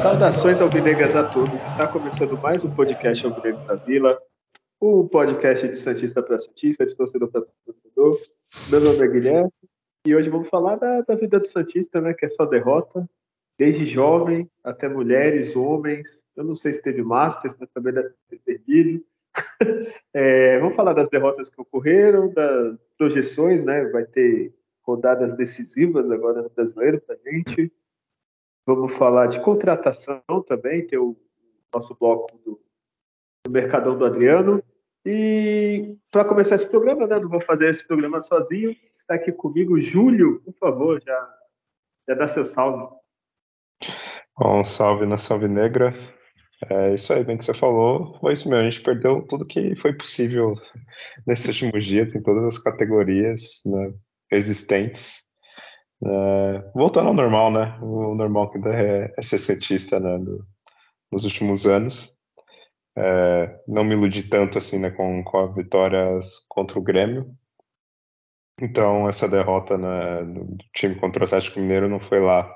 Saudações alvinegras a todos. Está começando mais um podcast Alvinegros da Vila, o um podcast de Santista para Santista, de torcedor para torcedor. Meu nome é Guilherme e hoje vamos falar da, da, vida do Santista, né, que é só derrota, desde jovem até mulheres, homens. Eu não sei se teve Masters, mas também deve ter perdido. é, vamos falar das derrotas que ocorreram, das projeções, né? Vai ter rodadas decisivas agora no brasileiro para gente. Vamos falar de contratação também, tem o nosso bloco do, do Mercadão do Adriano. E para começar esse programa, né, não vou fazer esse programa sozinho, está aqui comigo Júlio, por favor, já, já dá seu salve. Bom, salve na Salve Negra. É isso aí, bem que você falou. Foi isso mesmo, a gente perdeu tudo que foi possível nesses últimos dias, em todas as categorias né, existentes. É, voltando ao normal, né? O normal que é, é ser cientista né, do, nos últimos anos. É, não me iludi tanto assim né, com, com a vitória contra o Grêmio. Então, essa derrota né, do time contra o Atlético Mineiro não foi lá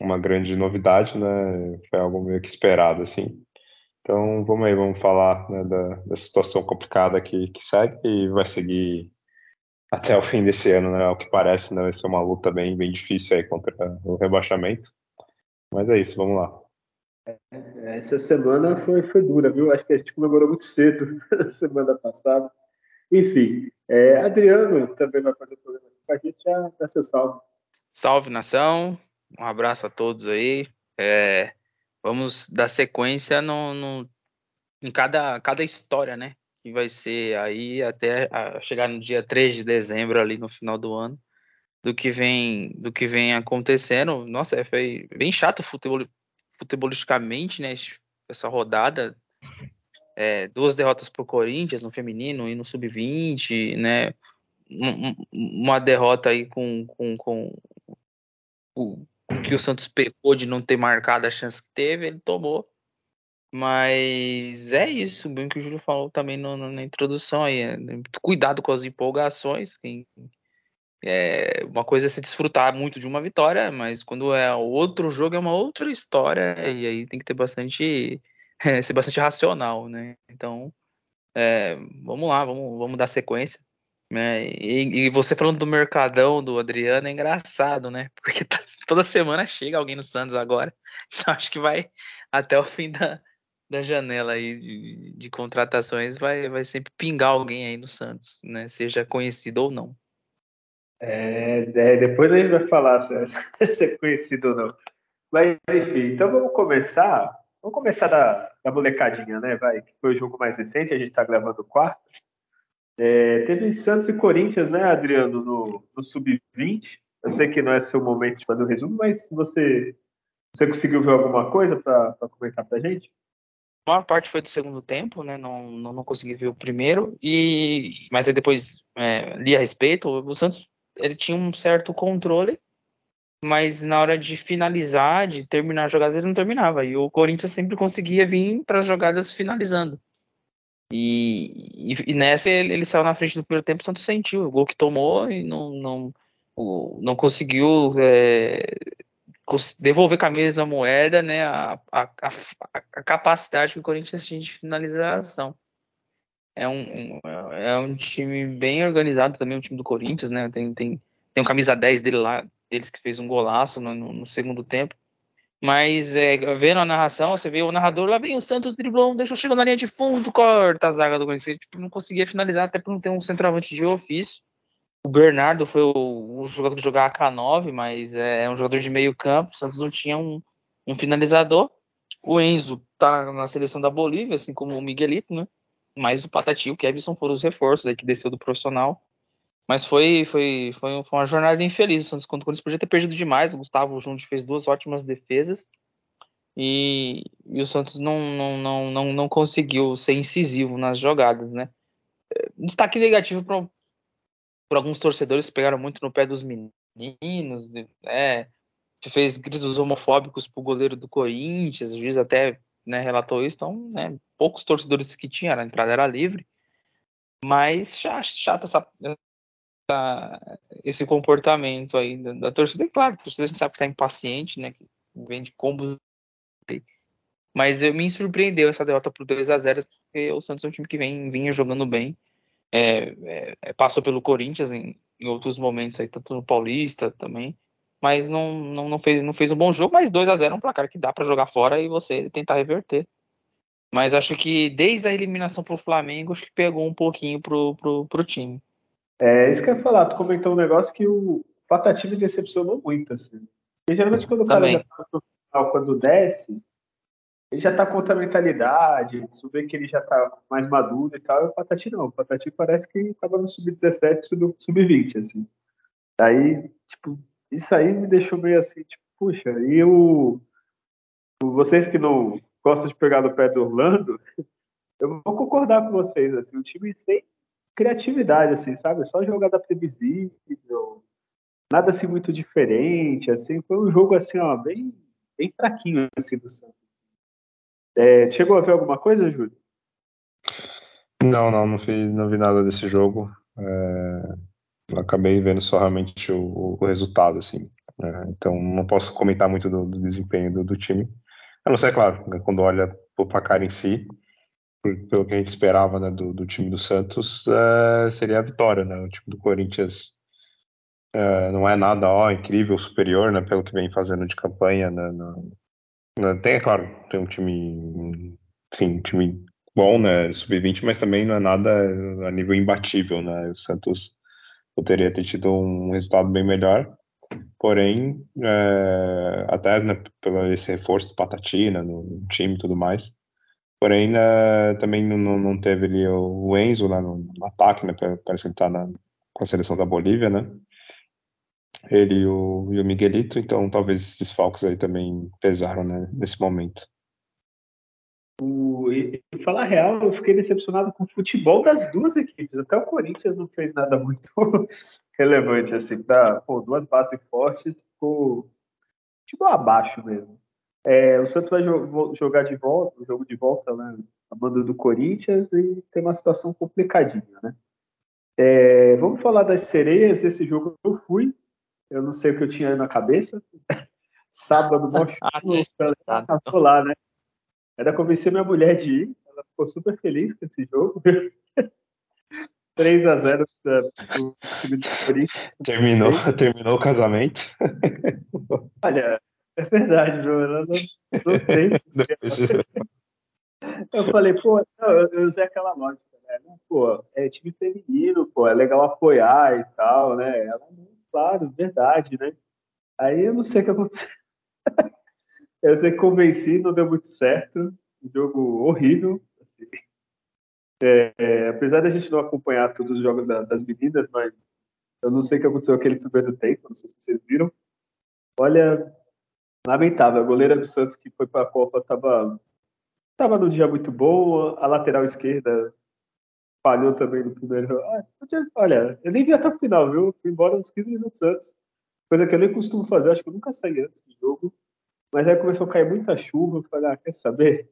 uma grande novidade, né? Foi algo meio que esperado, assim. Então, vamos aí, vamos falar né, da, da, situação complicada que, que segue e vai seguir até o fim desse ano, né? Ao que parece, né? Vai ser uma luta bem, bem difícil aí contra o rebaixamento. Mas é isso, vamos lá. É, essa semana foi, foi dura, viu? Acho que a gente comemorou muito cedo na semana passada. Enfim, é, Adriano também vai fazer o programa com a gente. Já dá seu salve. Salve, nação. Um abraço a todos aí. É, vamos dar sequência no, no, em cada, cada história, né? que vai ser aí até chegar no dia 3 de dezembro ali no final do ano do que vem do que vem acontecendo. Nossa, foi bem chato futebol, futebolisticamente, né? Essa rodada. É, duas derrotas para o Corinthians no feminino e no sub-20, né? Uma derrota aí com, com, com, com que o Santos pecou de não ter marcado a chance que teve, ele tomou mas é isso, bem que o Júlio falou também no, no, na introdução aí. É, cuidado com as empolgações. Quem, é, uma coisa é se desfrutar muito de uma vitória, mas quando é outro jogo é uma outra história, e aí tem que ter bastante. É, ser bastante racional, né? Então, é, vamos lá, vamos, vamos dar sequência. Né? E, e, você falando do Mercadão do Adriano é engraçado, né? Porque tá, toda semana chega alguém no Santos agora. Então acho que vai até o fim da, da janela aí de, de, contratações vai, vai sempre pingar alguém aí no Santos, né? Seja conhecido ou não. É, é, depois a gente vai falar se se é conhecido ou não. Mas enfim, então vamos começar. Vamos começar da, da molecadinha, né? Vai, que foi o jogo mais recente, a gente tá gravando o quarto. É, teve Santos e Corinthians, né, Adriano, no, no Sub-20. Eu sei que não é seu momento de fazer o resumo, mas você, você conseguiu ver alguma coisa para comentar para gente? A maior parte foi do segundo tempo, né? Não, não, não consegui ver o primeiro. E mas aí depois é, li a respeito. O Santos ele tinha um certo controle, mas na hora de finalizar, de terminar a jogada, ele não terminava. E o Corinthians sempre conseguia vir para as jogadas finalizando. E, e, e nessa ele, ele, saiu na frente do primeiro tempo, o Santos sentiu o gol que tomou e não, não, não conseguiu é, devolver com a mesma moeda né, a, a, a, a, capacidade que o Corinthians tinha de finalização. É um, é um time bem organizado também, o time do Corinthians, né? Tem, tem, tem um camisa 10 dele lá, deles que fez um golaço no, no, no segundo tempo. Mas é, vendo a narração, você vê o narrador lá vem o Santos driblou, deixou chegou na linha de fundo, corta a zaga do Corinthians. Tipo, não conseguia finalizar, até por não ter um centroavante de ofício. O Bernardo foi o, o jogador que jogava K9, mas é, é um jogador de meio campo. O Santos não tinha um, um finalizador. O Enzo tá na seleção da Bolívia, assim como o Miguelito, né? Mas o Patati e o Kevson foram os reforços aí que desceu do profissional. Mas foi, foi, foi, foi uma jornada infeliz. O Santos contra o Corinthians podia ter perdido demais. O Gustavo Junte fez duas ótimas defesas. E, e, o Santos não, não, não, não, não conseguiu ser incisivo nas jogadas, né? Destaque negativo para alguns torcedores pegaram muito no pé dos meninos, meninos, é, fez gritos homofóbicos pro goleiro do Corinthians, o juiz até né, relatou isso, então, né, poucos torcedores que tinha, a entrada era livre, mas chata essa, essa, esse comportamento aí da, da, torcida, e claro, a torcida a gente sabe que tá impaciente, né, que vende combos, mas eu me surpreendeu essa derrota por 2 a 0 porque o Santos é um time que vem, vinha jogando bem, é, é, passou pelo Corinthians em, em outros momentos aí, tanto no Paulista também, mas não, não, não, fez, não fez um bom jogo, mas 2 a 0 é um placar que dá para jogar fora e você tentar reverter. Mas acho que desde a eliminação pro Flamengo, acho que pegou um pouquinho pro, pro, pro time. É, isso que eu ia falar, tu comentou um negócio que o Patati me decepcionou muito, assim. Porque geralmente quando o cara já tá no final, quando desce, ele já tá com outra mentalidade, você vê que ele já tá mais maduro e tal, e o Patati não. O Patati parece que tava no sub-17 do sub-20, assim. Aí, tipo, isso aí me deixou meio assim, tipo, puxa, e o. Vocês que não gostam de pegar no pé do Orlando, eu vou concordar com vocês, assim, o time sem criatividade, assim, sabe? Só jogada previsível, nada assim muito diferente, assim, foi um jogo assim, ó, bem, bem fraquinho assim do Santos. É, chegou a ver alguma coisa, Júlio? Não, não, não vi, não vi nada desse jogo. É, acabei vendo só realmente o, o resultado, assim. Né? Então não posso comentar muito do, do desempenho do, do, time. A não ser, claro, né, quando olha o placar em si, pelo que a gente esperava né, do, do, time do Santos, uh, seria a vitória, né? O time do Corinthians uh, não é nada ó, incrível, superior, né? Pelo que vem fazendo de campanha. Né, né, tem, é claro, tem um time, sim, um time bom, né? Sub-20, mas também não é nada a nível imbatível, né? O Santos poderia ter tido um resultado bem melhor. Porém, é, até né, pelo esse reforço do Patatina no, no time e tudo mais. Porém, é, também não, não teve ali o Enzo lá no, no ataque, né? Parece que ele tá na, com a seleção da Bolívia, né? Ele e o, e o Miguelito, então talvez esses falcos aí também pesaram né, nesse momento. O, e, e falar real, eu fiquei decepcionado com o futebol das duas equipes. Até o Corinthians não fez nada muito relevante, assim, para duas bases fortes, ficou tipo abaixo mesmo. É, o Santos vai jo jogar de volta, o jogo de volta, né, a banda do Corinthians, e tem uma situação complicadinha, né? É, vamos falar das sereias. Esse jogo eu fui, eu não sei o que eu tinha na cabeça. Sábado, mó chuva, eu lá, né? Era convencer minha mulher de ir. Ela ficou super feliz com esse jogo. 3 a 0 do time do Corinthians. Terminou, terminou o casamento. Olha, é verdade, viu? Eu não, não sei. eu falei, pô, não, eu, usei aquela lógica, né? Pô, é time feminino, pô, é legal apoiar e tal, né? Ela, claro, verdade, né? Aí eu não sei o que aconteceu. Eu sei que convenci, não deu muito certo. Um jogo horrível. Assim. É, é, apesar da gente não acompanhar todos os jogos da, das meninas, mas eu não sei o que aconteceu aquele primeiro tempo, não sei se vocês viram. Olha, lamentável. A goleira do Santos que foi para a Copa estava tava no dia muito bom. A lateral esquerda falhou também no primeiro. Ah, olha, eu nem vi até o final, viu? Fui embora uns 15 minutos antes. Coisa que eu nem costumo fazer, acho que eu nunca saí antes do jogo. Mas aí começou a cair muita chuva, eu falei, ah, quer saber?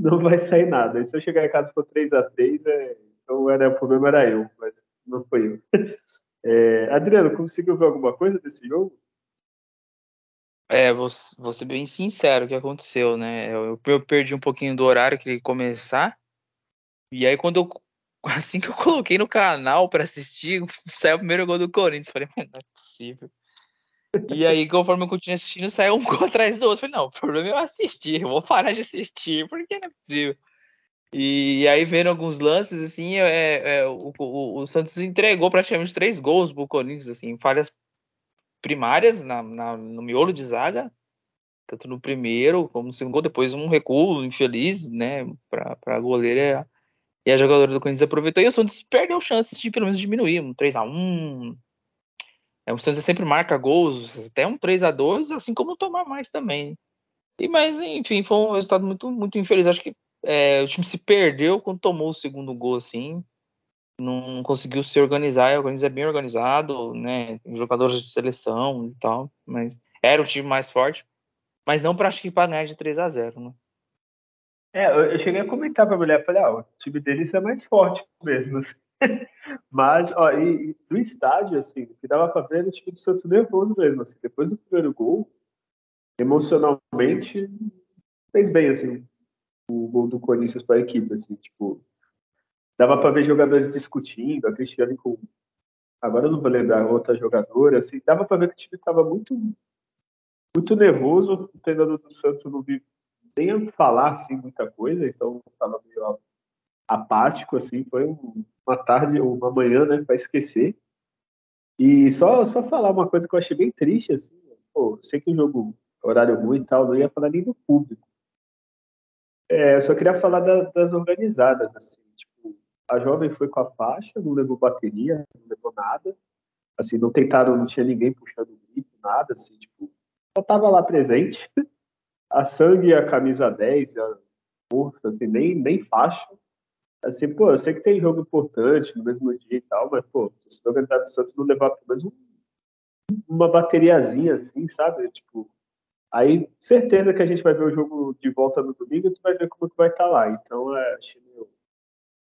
Não vai sair nada. E se eu chegar em casa for 3x3, é... então era, o problema era eu, mas não foi eu. É... Adriano, conseguiu ver alguma coisa desse jogo? É, vou, vou ser bem sincero o que aconteceu, né? Eu, eu perdi um pouquinho do horário que ele começar. E aí, quando eu. Assim que eu coloquei no canal para assistir, saiu o primeiro gol do Corinthians. Falei, não é possível. E aí, conforme eu continuei assistindo, saiu um gol atrás do outro. Falei, não, o problema é eu assistir, eu vou parar de assistir, porque não é possível. E aí, vendo alguns lances, assim, é, é o, o, o, Santos entregou praticamente três gols pro Corinthians, assim, falhas primárias na, na, no miolo de zaga, tanto no primeiro como no segundo gol, depois um recuo infeliz, né, pra, pra goleira e a jogadora do Corinthians aproveitou e o Santos perdeu chances de pelo menos diminuir, um 3 a 1 é, o Santos sempre marca gols, até um 3 a 2 assim como tomar mais também. E, mas, enfim, foi um resultado muito, muito infeliz. Acho que é, o time se perdeu quando tomou o segundo gol, assim. não conseguiu se organizar, e é bem organizado, né? Jogadores de seleção e tal, mas era o time mais forte, mas não para acho que para ganhar de 3 a 0 né? É, eu cheguei a comentar pra mulher, falei, ah, o time deles é mais forte mesmo, assim. Mas, ó, e, e do estádio, assim, o que dava pra ver era o time do Santos nervoso mesmo, assim. Depois do primeiro gol, emocionalmente, fez bem, assim, o gol do Corinthians pra equipe, assim, tipo, dava pra ver jogadores discutindo, a Cristiane com, agora eu não vou lembrar, outra jogadora, assim, dava pra ver que o time tava muito, muito nervoso, o treinador do Santos não vi nem falar, assim, muita coisa, então tava meio apático, assim, foi uma tarde, uma manhã, né, para esquecer. E só, só falar uma coisa que eu achei bem triste, assim, pô, sei que o jogo, horário ruim e tal, não ia falar nem do público. É, só queria falar da, das organizadas, assim, tipo, a jovem foi com a faixa, não levou bateria, não levou nada, assim, não tentaram, não tinha ninguém puxando o grito, nada, assim, tipo, só tava lá presente. A sangue a camisa 10, a força, assim, nem, nem faixa, Assim, pô, eu sei que tem jogo importante no mesmo dia e tal, mas, pô, se o organizado do Santos não levar pelo menos um, uma bateriazinha assim, sabe? Tipo, aí certeza que a gente vai ver o jogo de volta no domingo e tu vai ver como que vai estar tá lá. Então, é, achei meio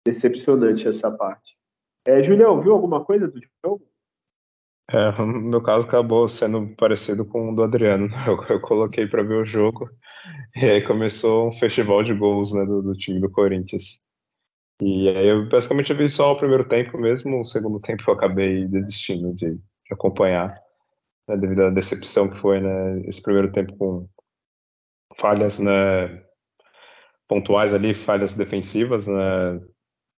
decepcionante essa parte. É, Julião, viu alguma coisa do jogo? É, no meu caso acabou sendo parecido com o do Adriano. Eu, eu coloquei para ver o jogo e aí começou um festival de gols né, do, do time do Corinthians. E aí eu basicamente vi só o primeiro tempo mesmo, o segundo tempo eu acabei desistindo de, de acompanhar, né, devido à decepção que foi né, esse primeiro tempo com falhas né, pontuais ali, falhas defensivas, né,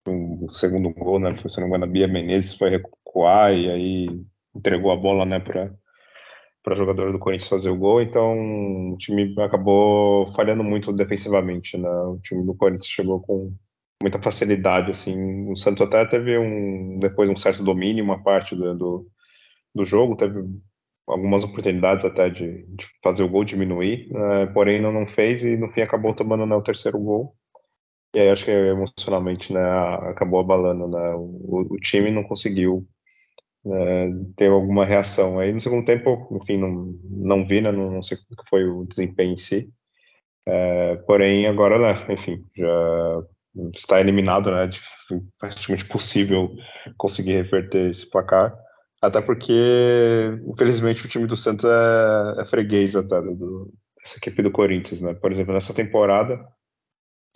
o segundo gol, né, se não me engano, a Bia Menezes foi recuar e aí entregou a bola né, para para jogador do Corinthians fazer o gol, então o time acabou falhando muito defensivamente, né? O time do Corinthians chegou com muita facilidade, assim. O Santos até teve um depois um certo domínio, uma parte do, do, do jogo, teve algumas oportunidades até de, de fazer o gol diminuir, né, porém não, não fez e no fim acabou tomando né, o terceiro gol. E aí acho que emocionalmente né, acabou abalando, né, o, o time não conseguiu né, ter alguma reação. Aí no segundo tempo, enfim, não, não vi, né, não, não sei o que foi o desempenho em si. É, porém agora, né, enfim, já está eliminado, né? Praticamente possível conseguir reverter esse placar. Até porque, infelizmente, o time do Santos é, é freguês até do, dessa equipe do Corinthians, né? Por exemplo, nessa temporada,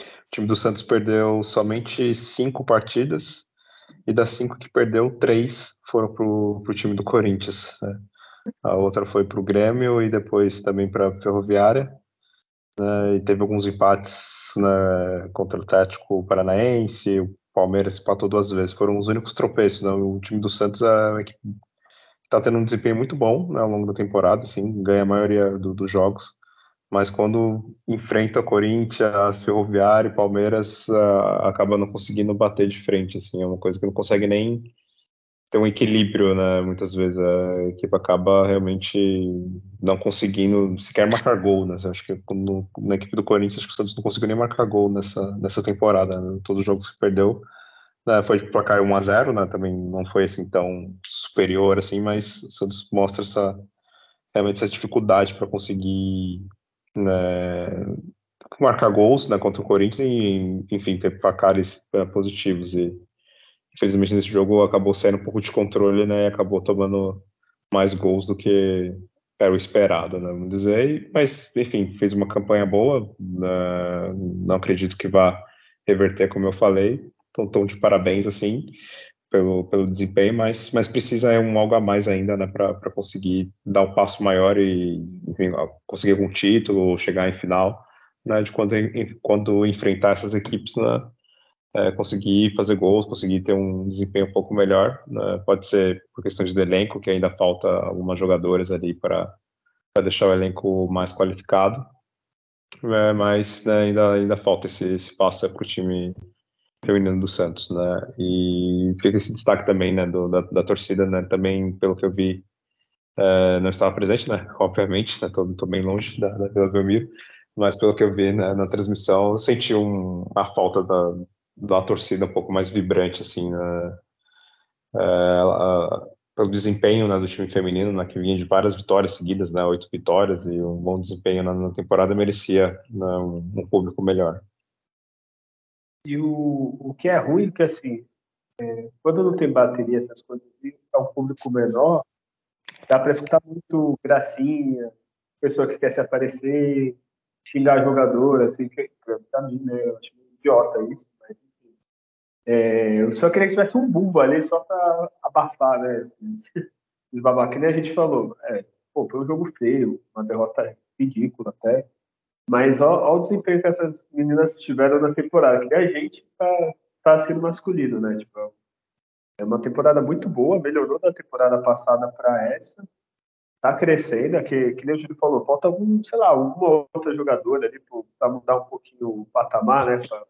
o time do Santos perdeu somente cinco partidas e das cinco que perdeu, três foram para o time do Corinthians. Né? A outra foi para o Grêmio e depois também para a Ferroviária. Né? E teve alguns empates né, contra o Atlético Paranaense, o Palmeiras empatou duas vezes, foram os únicos tropeços. Né? O time do Santos é uma equipe que está tendo um desempenho muito bom né, ao longo da temporada, assim, ganha a maioria do, dos jogos, mas quando enfrenta Corinthians, Ferroviário Palmeiras, uh, acaba não conseguindo bater de frente, assim, é uma coisa que não consegue nem ter um equilíbrio, né? Muitas vezes a equipe acaba realmente não conseguindo sequer marcar gol, né? Acho que no, na equipe do Corinthians acho que o Santos não conseguiu nem marcar gol nessa, nessa temporada, né? Todos os jogos que perdeu né? foi de placar 1 a 0 né? Também não foi assim tão superior assim, mas o Santos mostra essa realmente essa dificuldade para conseguir né, marcar gols né, contra o Corinthians e enfim ter placares uh, positivos e infelizmente nesse jogo acabou saindo um pouco de controle, né? E acabou tomando mais gols do que era o esperado, né? Vamos dizer. Mas, enfim, fez uma campanha boa. Né? Não acredito que vá reverter, como eu falei. Então, tão de parabéns, assim, pelo, pelo desempenho, mas, mas precisa é um algo a mais ainda, né? Para conseguir dar um passo maior e, enfim, conseguir algum título, chegar em final, né? De quando, quando enfrentar essas equipes, né? É, conseguir fazer gols, conseguir ter um desempenho um pouco melhor. Né? Pode ser por questão de elenco, que ainda falta algumas jogadoras ali para deixar o elenco mais qualificado. É, mas né, ainda, ainda falta esse, esse passo para o time feminino do Santos, né? E fica esse destaque também, né, do, da, da torcida, né? Também, pelo que eu vi, é, não estava presente, né? Obviamente, né? Tô, tô bem longe da, da Vila Belmiro, mas pelo que eu vi né, na transmissão, eu senti um, a falta da, da torcida um pouco mais vibrante, assim, né? é, pelo desempenho né, do time feminino, né, que vinha de várias vitórias seguidas, né, oito vitórias e um bom desempenho na, na temporada, merecia né, um, um, público melhor. E o, o que é ruim, que assim, é, quando não tem bateria, essas coisas, é um público menor, dá para escutar muito gracinha, pessoa que quer se aparecer, xingar jogador, assim, que pra mim, né, eu acho idiota isso. É, eu só queria que tivesse um bumbo ali só para abafar, né, esses, esses que nem a gente falou. É, pô, foi um jogo feio, uma derrota ridícula até, mas olha o desempenho que essas meninas tiveram na temporada, que a gente tá, tá sendo masculino, né, tipo, é uma temporada muito boa, melhorou da temporada passada para essa, tá crescendo, é que, que nem o Júlio falou, falta algum, sei lá, alguma outra jogadora ali para mudar um pouquinho o patamar, né? Pra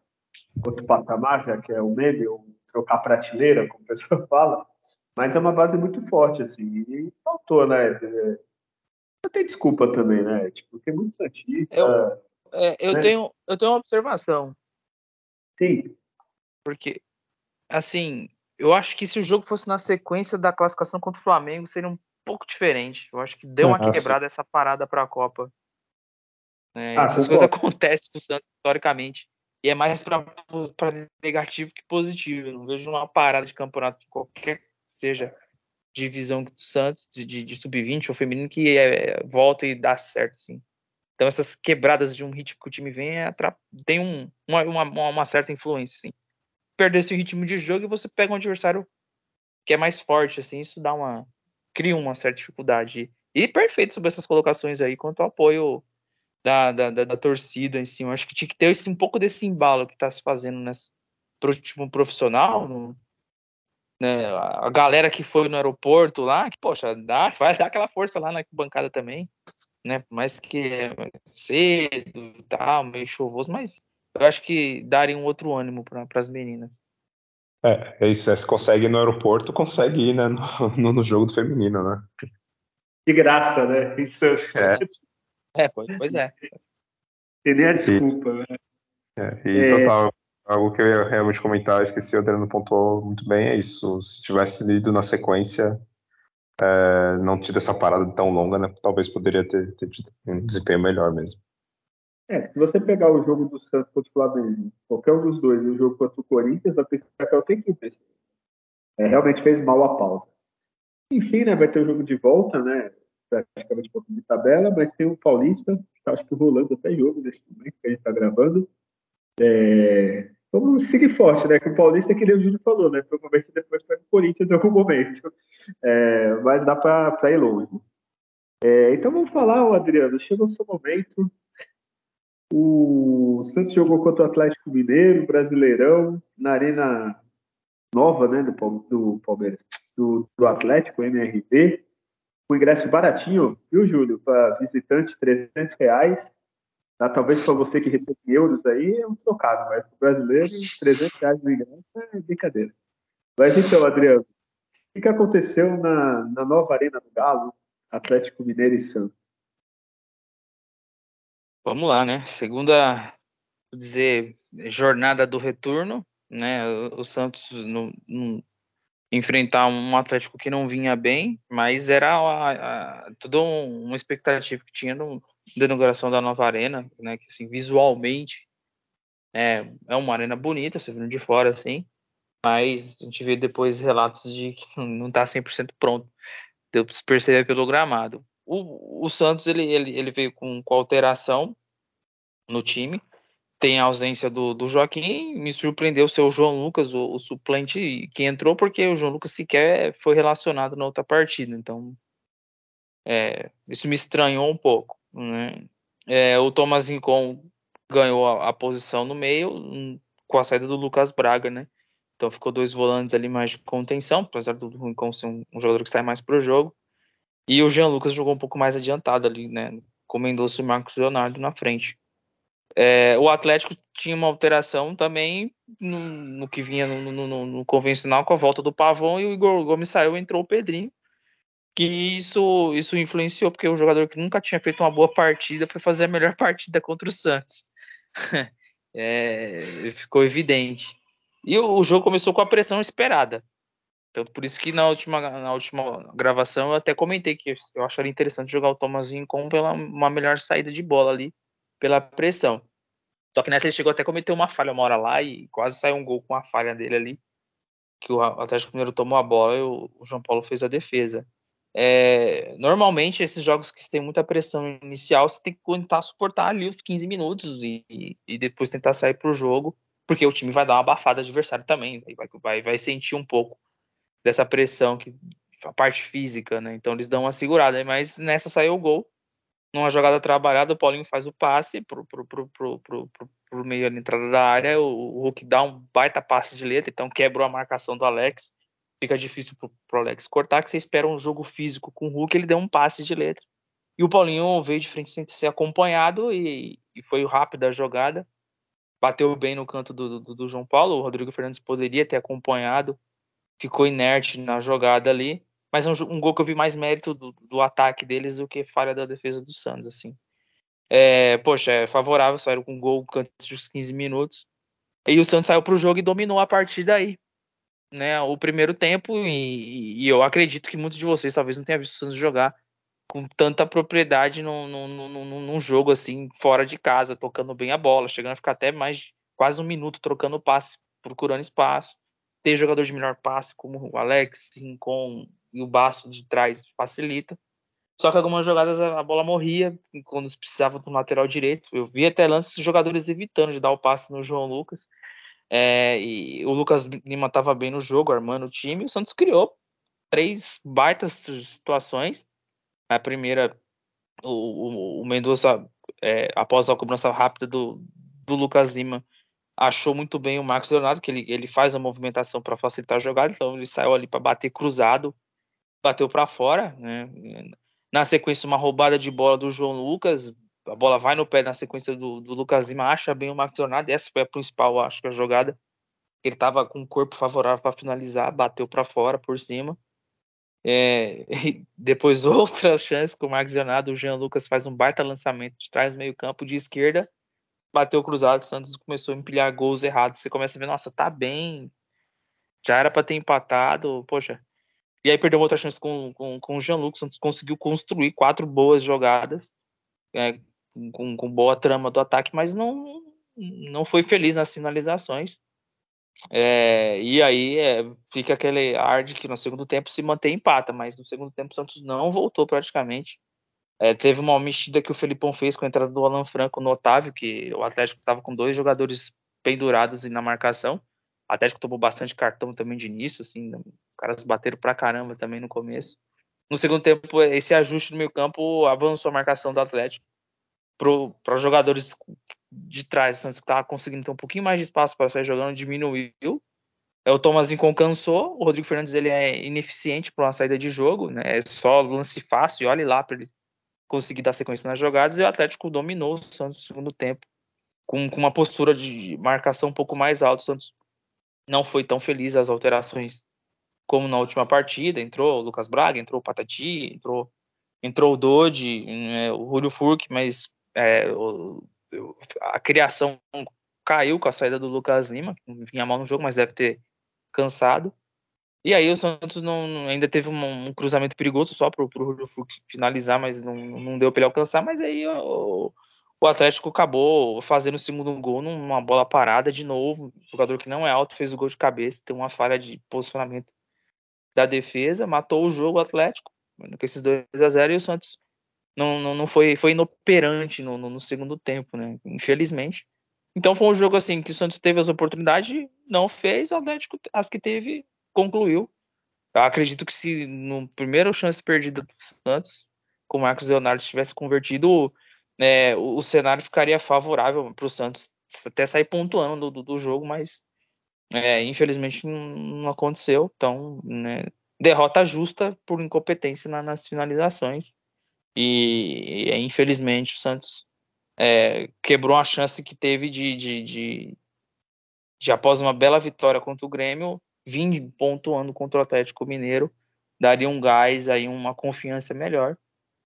outro patamar, já que é o meme, ou trocar prateleira, como o pessoal fala. Mas é uma base muito forte, assim, e faltou, né? Não tem desculpa também, né? Tipo, tem muito santista. Eu, é, eu, né? tenho, eu tenho uma observação. Sim. Porque, assim, eu acho que se o jogo fosse na sequência da classificação contra o Flamengo, seria um pouco diferente. Eu acho que deu uma quebrada essa parada para a Copa. É, ah, essas coisas acontecem com o Santos historicamente. E é mais para negativo que positivo. Eu não vejo uma parada de campeonato de qualquer seja divisão do Santos, de, de, de sub-20 ou feminino, que é, volta e dá certo, assim. Então essas quebradas de um ritmo que o time vem é, tem um, uma, uma, uma, certa influência, assim. Perder esse ritmo de jogo e você pega um adversário que é mais forte, assim, isso dá uma, cria uma certa dificuldade. E perfeito sobre essas colocações aí, quanto ao apoio da, da, da, da torcida em cima. Acho que tinha que ter esse, um pouco desse embalo que está se fazendo nessa pro, tipo, profissional, no, né, a galera que foi no aeroporto lá, que, poxa, dá, vai dar aquela força lá na bancada também, né? mais que é cedo e tal, meio chuvoso, mas eu acho que daria um outro ânimo para as meninas. É, é isso, é, se consegue ir no aeroporto, consegue ir né, no, no, jogo do feminino, né? De graça, né? Isso é, é pois é. Tem nem a desculpa, e, né? É, e é... total, algo que eu ia realmente comentar, esqueci, o Adriano pontuou muito bem, é isso. Se tivesse lido na sequência, é, não tido essa parada tão longa, né? Talvez poderia ter, ter tido um desempenho melhor mesmo. É, se você pegar o jogo do Santos contra o Flamengo, qualquer um dos dois, o jogo contra o Corinthians, vai pensar que é o tempo é, realmente fez mal a pausa. Enfim, né, vai ter o jogo de volta, né, praticamente pouco de tabela, mas tem o Paulista, que acho que rolando até jogo nesse momento que a gente está gravando. É, vamos seguir forte, né, que o Paulista, que o Júlio falou, né, provavelmente depois vai o Corinthians em algum momento, é, mas dá para ir longe. É, então vamos falar, Adriano, chegou o seu momento, o Santos jogou contra o Atlético Mineiro, Brasileirão, na Arena Nova, né, do, do Palmeiras, do, do Atlético, MRV. O ingresso baratinho, viu, Júlio? Para visitante, 300 reais. Tá? Talvez para você que recebe euros aí é um trocado, mas para o brasileiro, 300 reais no ingresso é brincadeira. Mas então, Adriano, o que aconteceu na, na nova Arena do Galo, Atlético Mineiro e Santos? Vamos lá, né? Segunda, dizer, jornada do retorno, né? O Santos no, no, enfrentar um Atlético que não vinha bem, mas era toda uma expectativa que tinha no, da inauguração da nova arena, né? Que assim, visualmente é, é uma arena bonita, você vindo de fora assim, mas a gente vê depois relatos de que não está 100% pronto. Deu para perceber pelo gramado o, o Santos ele, ele, ele veio com, com alteração no time. Tem a ausência do, do Joaquim. Me surpreendeu ser o João Lucas, o, o, suplente, que entrou, porque o João Lucas sequer foi relacionado na outra partida. Então, é, isso me estranhou um pouco. Né? É, o Thomas Rincon ganhou a, a, posição no meio um, com a saída do Lucas Braga, né? Então ficou dois volantes ali mais de contenção, apesar do Rincon ser um, um jogador que sai mais para o jogo. E o Jean Lucas jogou um pouco mais adiantado ali, né? Com Mendonça e Marcos Leonardo na frente. É, o Atlético tinha uma alteração também no, no que vinha no, no, no, convencional com a volta do Pavão e o Igor Gomes saiu entrou o Pedrinho. Que isso, isso influenciou, porque o jogador que nunca tinha feito uma boa partida foi fazer a melhor partida contra o Santos. é, ficou evidente. E o, o jogo começou com a pressão esperada. Então, por isso que na última, na última gravação eu até comentei que eu acharia interessante jogar o Thomasinho com pela uma melhor saída de bola ali, pela pressão. Só que nessa ele chegou até a cometer uma falha uma hora lá e quase saiu um gol com a falha dele ali. Que o Atlético Mineiro tomou a bola e o João Paulo fez a defesa. É, normalmente, esses jogos que tem muita pressão inicial, você tem que tentar suportar ali os 15 minutos e, e depois tentar sair para o jogo, porque o time vai dar uma abafada adversário também, vai, vai, vai sentir um pouco dessa pressão, que a parte física, né? Então eles dão uma segurada, mas nessa saiu o gol. Numa jogada trabalhada, o Paulinho faz o passe pro, pro, pro, pro, pro, pro meio da entrada da área, o, o Hulk dá um baita passe de letra, então quebrou a marcação do Alex fica difícil pro, pro Alex cortar, que você espera um jogo físico com o Hulk, ele deu um passe de letra. E o Paulinho veio de frente sem ser acompanhado e, e foi rápida a jogada. Bateu bem no canto do, do, do, João Paulo. O Rodrigo Fernandes poderia ter acompanhado, ficou inerte na jogada ali. Mas é um, um gol que eu vi mais mérito do, do, ataque deles do que falha da defesa do Santos, assim. É, poxa, é favorável, saíram com um gol antes dos 15 minutos. E o Santos saiu para o jogo e dominou a partida aí né, o primeiro tempo e, e, eu acredito que muitos de vocês talvez não tenham visto o Santos jogar com tanta propriedade num, num, num, num, jogo assim fora de casa, tocando bem a bola, chegando a ficar até mais quase um minuto trocando passe, procurando espaço. Ter jogador de melhor passe como o Alex, Rincon e o Baço de trás facilita. Só que algumas jogadas a bola morria quando precisava do lateral direito. Eu vi até lances de jogadores evitando de dar o passe no João Lucas. É, e o Lucas Lima estava bem no jogo, armando o time. O Santos criou três baitas situações. A primeira, o, o, o Mendonça, é, após a cobrança rápida do, do Lucas Lima, achou muito bem o Marcos Leonardo, que ele, ele faz a movimentação para facilitar a jogada, então ele saiu ali para bater cruzado, bateu para fora. Né? Na sequência, uma roubada de bola do João Lucas, a bola vai no pé na sequência do, do Lucas Lima, acha bem o Marcos Leonardo, essa foi a principal, acho que a jogada. Ele estava com o corpo favorável para finalizar, bateu para fora por cima. É, depois outra chance com o Marcos Leonardo, o Jean Lucas faz um baita lançamento de trás meio campo de esquerda, bateu cruzado, o Santos começou a empilhar gols errados. Você começa a ver, nossa, tá bem, já era para ter empatado, poxa. E aí perdeu outra chance com, com, com o Jean Lucas, Santos conseguiu construir quatro boas jogadas. É, com, com boa trama do ataque, mas não, não foi feliz nas finalizações. É, e aí é, fica aquele ar de que no segundo tempo se mantém empata, mas no segundo tempo o Santos não voltou praticamente. É, teve uma mexida que o Felipão fez com a entrada do Alan Franco no Otávio, que o Atlético estava com dois jogadores pendurados na marcação. O Atlético tomou bastante cartão também de início, assim, caras bateram pra caramba também no começo. No segundo tempo, esse ajuste no meio campo avançou a marcação do Atlético para jogadores de trás, o Santos estava conseguindo ter um pouquinho mais de espaço para sair jogando, diminuiu. É, o Thomas cansou, o Rodrigo Fernandes ele é ineficiente para uma saída de jogo, né? é só lance fácil e olhe lá para ele conseguir dar sequência nas jogadas, e o Atlético dominou o Santos no segundo tempo, com, com uma postura de marcação um pouco mais alta. O Santos não foi tão feliz as alterações como na última partida. Entrou o Lucas Braga, entrou o Patati, entrou, entrou o Dodi, é, o Julio Furque, mas é, o, a criação caiu com a saída do Lucas Lima, vinha mal no jogo, mas deve ter cansado. E aí o Santos não, ainda teve um, um cruzamento perigoso só para o Julio finalizar, mas não, não deu para ele alcançar. Mas aí o, o, Atlético acabou fazendo o segundo gol numa bola parada de novo. O jogador que não é alto fez o gol de cabeça, tem uma falha de posicionamento da defesa, matou o jogo Atlético com esses 2 a 0 e o Santos não, não, não foi, foi inoperante no, no, no, segundo tempo, né? Infelizmente. Então foi um jogo assim que o Santos teve as oportunidades, não fez, o Atlético, as que teve, concluiu. Eu acredito que se no primeiro chance perdida do Santos, com o Marcos Leonardo tivesse convertido, né, o, o, cenário ficaria favorável para o Santos até sair pontuando do, do jogo, mas é, infelizmente não, aconteceu. Então, né, derrota justa por incompetência na, nas finalizações. E, e infelizmente o Santos é, quebrou a chance que teve de, de, de, de, após uma bela vitória contra o Grêmio, vir pontuando contra o Atlético Mineiro, daria um gás aí, uma confiança melhor.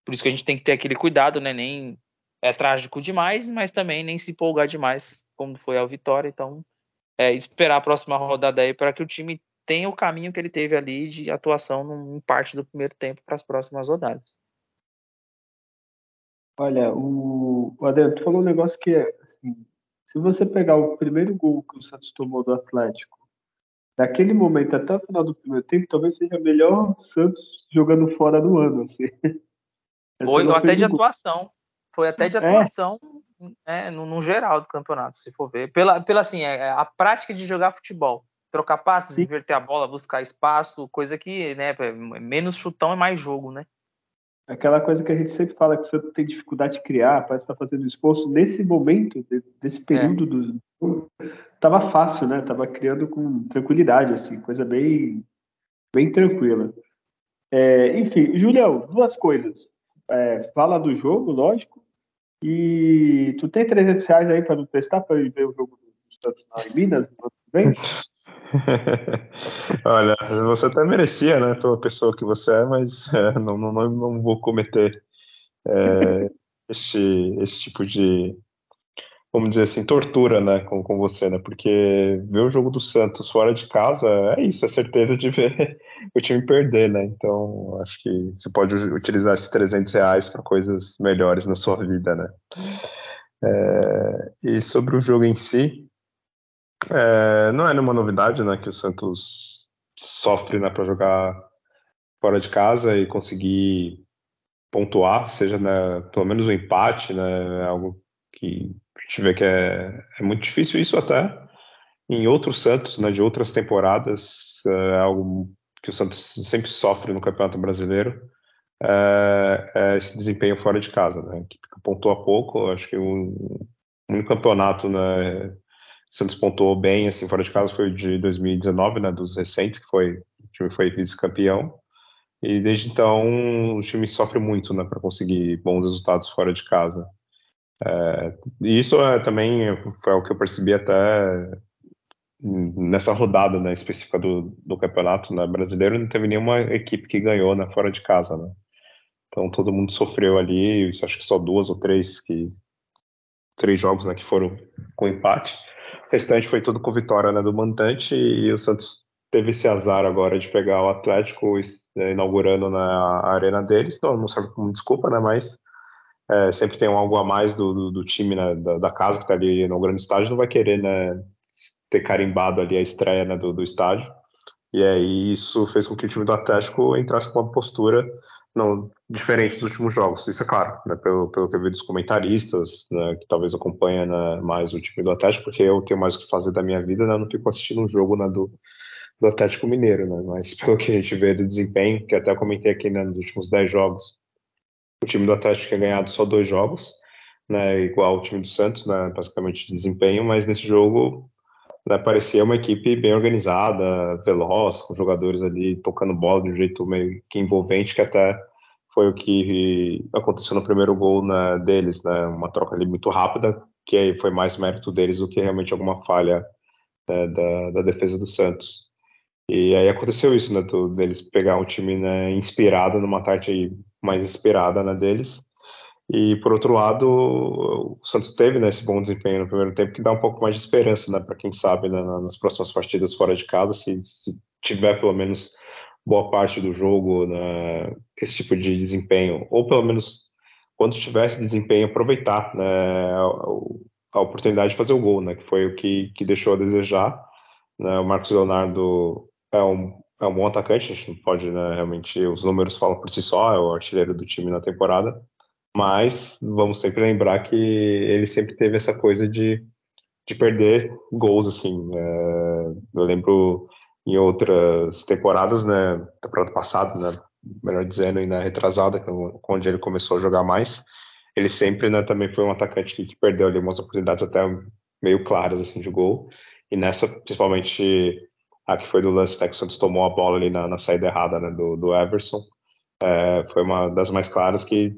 Por isso que a gente tem que ter aquele cuidado, né? Nem é trágico demais, mas também nem se empolgar demais, como foi a vitória. Então, é, esperar a próxima rodada aí para que o time tem o caminho que ele teve ali de atuação em parte do primeiro tempo para as próximas rodadas. Olha, o, o Adriano, tu falou um negócio que é assim, se você pegar o primeiro gol que o Santos tomou do Atlético, daquele momento até o final do primeiro tempo, talvez seja melhor o Santos jogando fora do ano, assim. Foi até de atuação. Foi até de é. atuação é. né, no, no, geral do campeonato, se for ver. Pela, pela assim, é, é a prática de jogar futebol. Trocar passes, Sim. inverter a bola, buscar espaço, coisa que, né, menos chutão é mais jogo, né? Aquela coisa que a gente sempre fala que você tem dificuldade de criar, parece estar fazendo esforço. Nesse momento, desse período é. do. Tava fácil, né? Tava criando com tranquilidade, assim, coisa bem, bem tranquila. É, enfim, Julião, duas coisas. É, fala do jogo, lógico. E tu tem 300 reais aí para testar para ver o jogo do Santos em Minas no ano que vem? Olha, você até merecia, né, pela pessoa que você é, mas é, não, não, não vou cometer é, este tipo de, vamos dizer assim, tortura, né, com, com você, né, porque ver o jogo do Santos fora de casa é isso, é certeza de ver o time perder, né, então acho que você pode utilizar esses 300 reais para coisas melhores na sua vida, né. É, e sobre o jogo em si, é, não é nenhuma novidade, né, que o Santos sofre, né, para jogar fora de casa e conseguir pontuar, seja, né, pelo menos um empate, né, é algo que a gente vê que é, é muito difícil isso até em outros Santos, né, de outras temporadas, é algo que o Santos sempre sofre no Campeonato Brasileiro, é, é esse desempenho fora de casa, né, que pontua pouco, acho que o único campeonato, né, Santos pontuou bem, assim, fora de casa foi de 2019, né, dos recentes, que foi, o time foi vice-campeão. E desde então o time sofre muito, né, para conseguir bons resultados fora de casa. É, e isso é, também foi o que eu percebi até nessa rodada, né, específica do, do campeonato né, brasileiro, não teve nenhuma equipe que ganhou, né, fora de casa, né. Então todo mundo sofreu ali, acho que só duas ou três que três jogos, né, que foram com empate. O restante foi tudo com vitória né, do mandante e o Santos teve esse azar agora de pegar o Atlético né, inaugurando na arena deles. Não, não serve como desculpa, né? Mas é, sempre tem um algo a mais do, do, do time né, da, da, casa que está ali no grande estádio, não vai querer né, ter carimbado ali a estreia né, do, do estádio. E aí isso fez com que o time do Atlético entrasse com uma postura não, diferente dos últimos jogos, isso é claro, né, pelo, pelo que eu vi dos comentaristas, né, que talvez acompanha né, mais o time do Atlético, porque eu tenho mais o que fazer da minha vida, não fico assistindo um jogo do, do Atlético Mineiro, né, mas pelo que a gente vê do desempenho, que até comentei aqui né, nos últimos 10 jogos, o time do Atlético tinha ganhado só dois jogos, né, igual o time do Santos, né, basicamente de desempenho, mas nesse jogo né, parecia uma equipe bem organizada, veloz, com jogadores ali tocando bola de um jeito meio que envolvente, que até foi o que aconteceu no primeiro gol né, deles, né, uma troca ali muito rápida, que aí foi mais mérito deles do que realmente alguma falha né, da, da, defesa do Santos. E aí aconteceu isso, né, do, deles pegar um time né, inspirado numa tarde mais inspirada né, deles, e por outro lado, o Santos teve né, esse bom desempenho no primeiro tempo que dá um pouco mais de esperança, né, para quem sabe né, nas próximas partidas fora de casa, se, se, tiver pelo menos boa parte do jogo né, esse tipo de desempenho, ou pelo menos quando tiver esse desempenho aproveitar né, a, a, oportunidade de fazer o gol, né, que foi o que, que deixou a desejar. Né, o Marcos Leonardo é um, é um bom atacante, a gente não pode né, realmente, os números falam por si só, é o artilheiro do time na temporada mas vamos sempre lembrar que ele sempre teve essa coisa de, de perder gols, assim. É, eu lembro em outras temporadas, né, temporada passada, né, melhor dizendo, e na retrasada, é onde ele começou a jogar mais, ele sempre, né, também foi um atacante que, que perdeu ali umas oportunidades até meio claras, assim, de gol. E nessa, principalmente, a que foi do lance, né, que o Santos tomou a bola ali na, na saída errada, né, do, do Everson, é, foi uma das mais claras que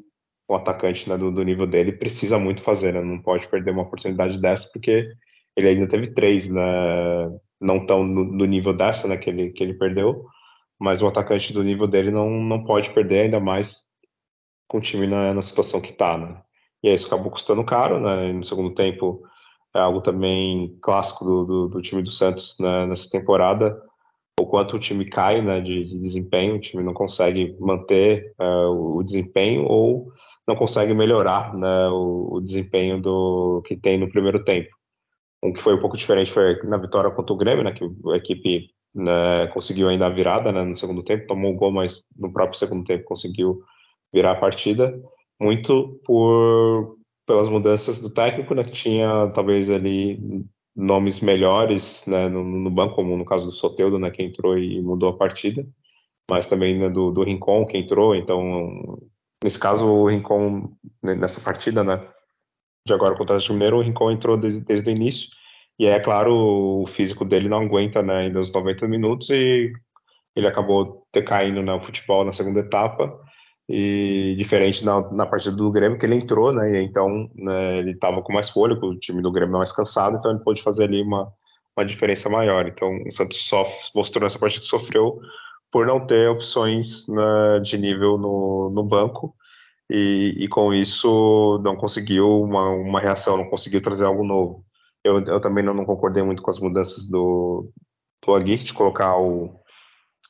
um atacante né, do, do, nível dele precisa muito fazer, né? Não pode perder uma oportunidade dessa, porque ele ainda teve três, né? Não tão no, no, nível dessa, né? Que ele, que ele perdeu, mas um atacante do nível dele não, não pode perder, ainda mais com o time na, na situação que está, né? E aí isso acabou custando caro, né? no segundo tempo, é algo também clássico do, do, do time do Santos né? nessa temporada. o quanto o time cai né, de, de desempenho, o time não consegue manter uh, o desempenho ou não consegue melhorar né, o, o, desempenho do que tem no primeiro tempo. Um que foi um pouco diferente foi na vitória contra o Grêmio, né, que a equipe né, conseguiu ainda a virada né, no segundo tempo, tomou o um gol, mas no próprio segundo tempo conseguiu virar a partida, muito por pelas mudanças do técnico, né, que tinha talvez ali nomes melhores né, no, no, banco, como no caso do Soteudo, né, que entrou e mudou a partida, mas também né, do, do Rincon, que entrou, então nesse caso o Rincon, né, nessa partida, né, de agora contra o Mineiro, o Rincon entrou desde, desde o início, e é claro, o físico dele não aguenta né, ainda os 90 minutos e ele acabou caindo no futebol na segunda etapa. E diferente na, na partida do Grêmio, que ele entrou, né? E então né, ele estava com mais fôlego, o time do Grêmio não mais cansado, então ele pôde fazer ali uma, uma diferença maior. Então o Santos só mostrou nessa partida que sofreu por não ter opções né, de nível no, no banco e, e, com isso não conseguiu uma, uma reação, não conseguiu trazer algo novo. Eu, eu também não, não, concordei muito com as mudanças do, do Aguirre de colocar o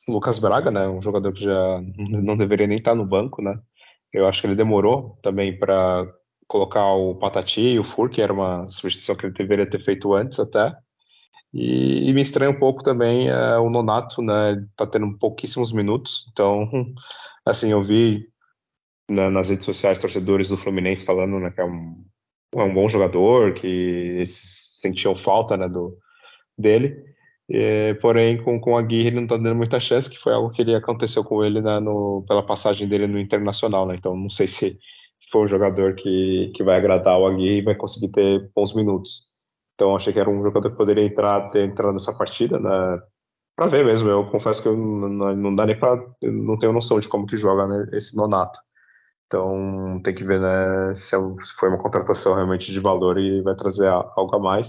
Lucas Braga, né, um jogador que já não deveria nem estar no banco, né? Eu acho que ele demorou também para colocar o Patati e o Fur, que era uma substituição que ele deveria ter feito antes até. E, e me estranha um pouco também é, o Nonato, né? Tá tendo pouquíssimos minutos, então, assim, eu vi né, nas redes sociais torcedores do Fluminense falando né, que é um, é um bom jogador, que sentiam falta né, do, dele. É, porém, com, com a Aguirre ele não está dando muita chance, que foi algo que ele aconteceu com ele né, no, pela passagem dele no Internacional. Né? Então, não sei se, se for um jogador que, que vai agradar o Aguirre e vai conseguir ter bons minutos. Então, achei que era um jogador que poderia entrar, ter entrado nessa partida, né, para ver mesmo. Eu confesso que eu, não, não dá nem para. Não tenho noção de como que joga né, esse Nonato. Então, tem que ver né, se, é, se foi uma contratação realmente de valor e vai trazer algo a mais.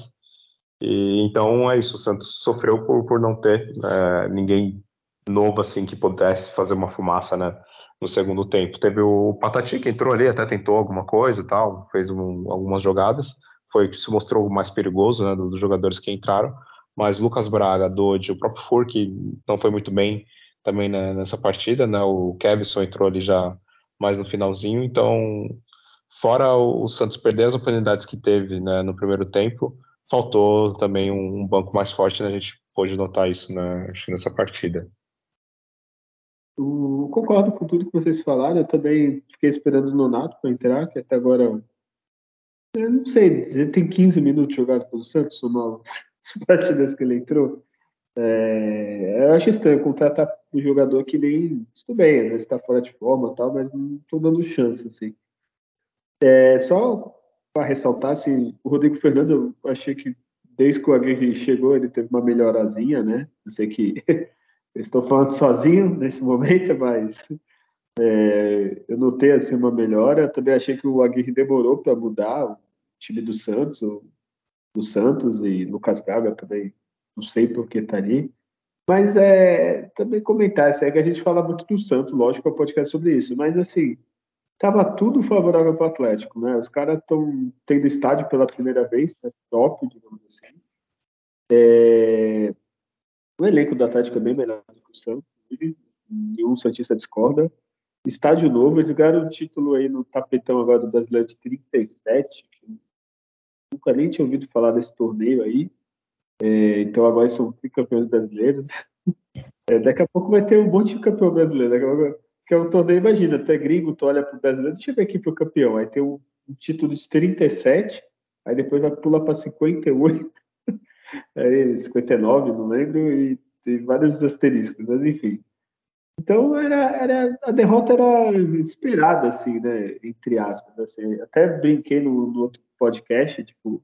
E, então é isso, o Santos sofreu por, por não ter é, ninguém novo assim que pudesse fazer uma fumaça né, no segundo tempo. Teve o Patati que entrou ali, até tentou alguma coisa e tal, fez um, algumas jogadas, foi que se mostrou mais perigoso né, dos, jogadores que entraram, mas Lucas Braga, Dodge, o próprio Furk não foi muito bem também né, nessa partida, né, o Kevson entrou ali já mais no finalzinho, então fora o, Santos perder as oportunidades que teve né, no primeiro tempo, faltou também um, banco mais forte, né? A gente pôde notar isso na, nessa partida. Eu concordo com tudo que vocês falaram. Eu também fiquei esperando o Nonato para entrar, que até agora. Eu não sei dizer, tem 15 minutos jogado pelo Santos, as partidas que ele entrou. É, eu acho estranho contratar um jogador que nem. Tudo bem, às vezes está fora de forma tal, mas não estou dando chance, assim. É, só para ressaltar, assim, o Rodrigo Fernandes, eu achei que desde que o Aguirre chegou, ele teve uma melhorazinha, né? Eu sei que estou falando sozinho nesse momento, mas é, eu notei assim uma melhora. Também achei que o Aguirre demorou para mudar o time do Santos, o, do Santos e Lucas Braga também, não sei por que tá ali. Mas é também comentar, assim, é que a gente fala muito do Santos, lógico, é um podcast sobre isso, mas assim, Tava tudo favorável para o Atlético, né? Os caras estão tendo estádio pela primeira vez, né? top, digamos assim. É... O elenco do Atlético é bem melhor do que o Santos, nenhum Santista discorda. Estádio novo, eles ganharam o título aí no tapetão agora do Brasileiro de 37, nunca nem tinha ouvido falar desse torneio aí. É, então agora são campeões brasileiros. É, daqui a pouco vai ter um monte de campeão brasileiro. Que é um torneio, imagina, tu é gringo, tu olha pro brasileiro, deixa eu ver aqui pro campeão. Aí tem um, um título de 37, aí depois vai pular para 58, aí 59, não lembro, e tem vários asteriscos, mas enfim. Então era, era a derrota era esperada, assim, né? Entre aspas. Assim. Até brinquei no, no outro podcast, tipo,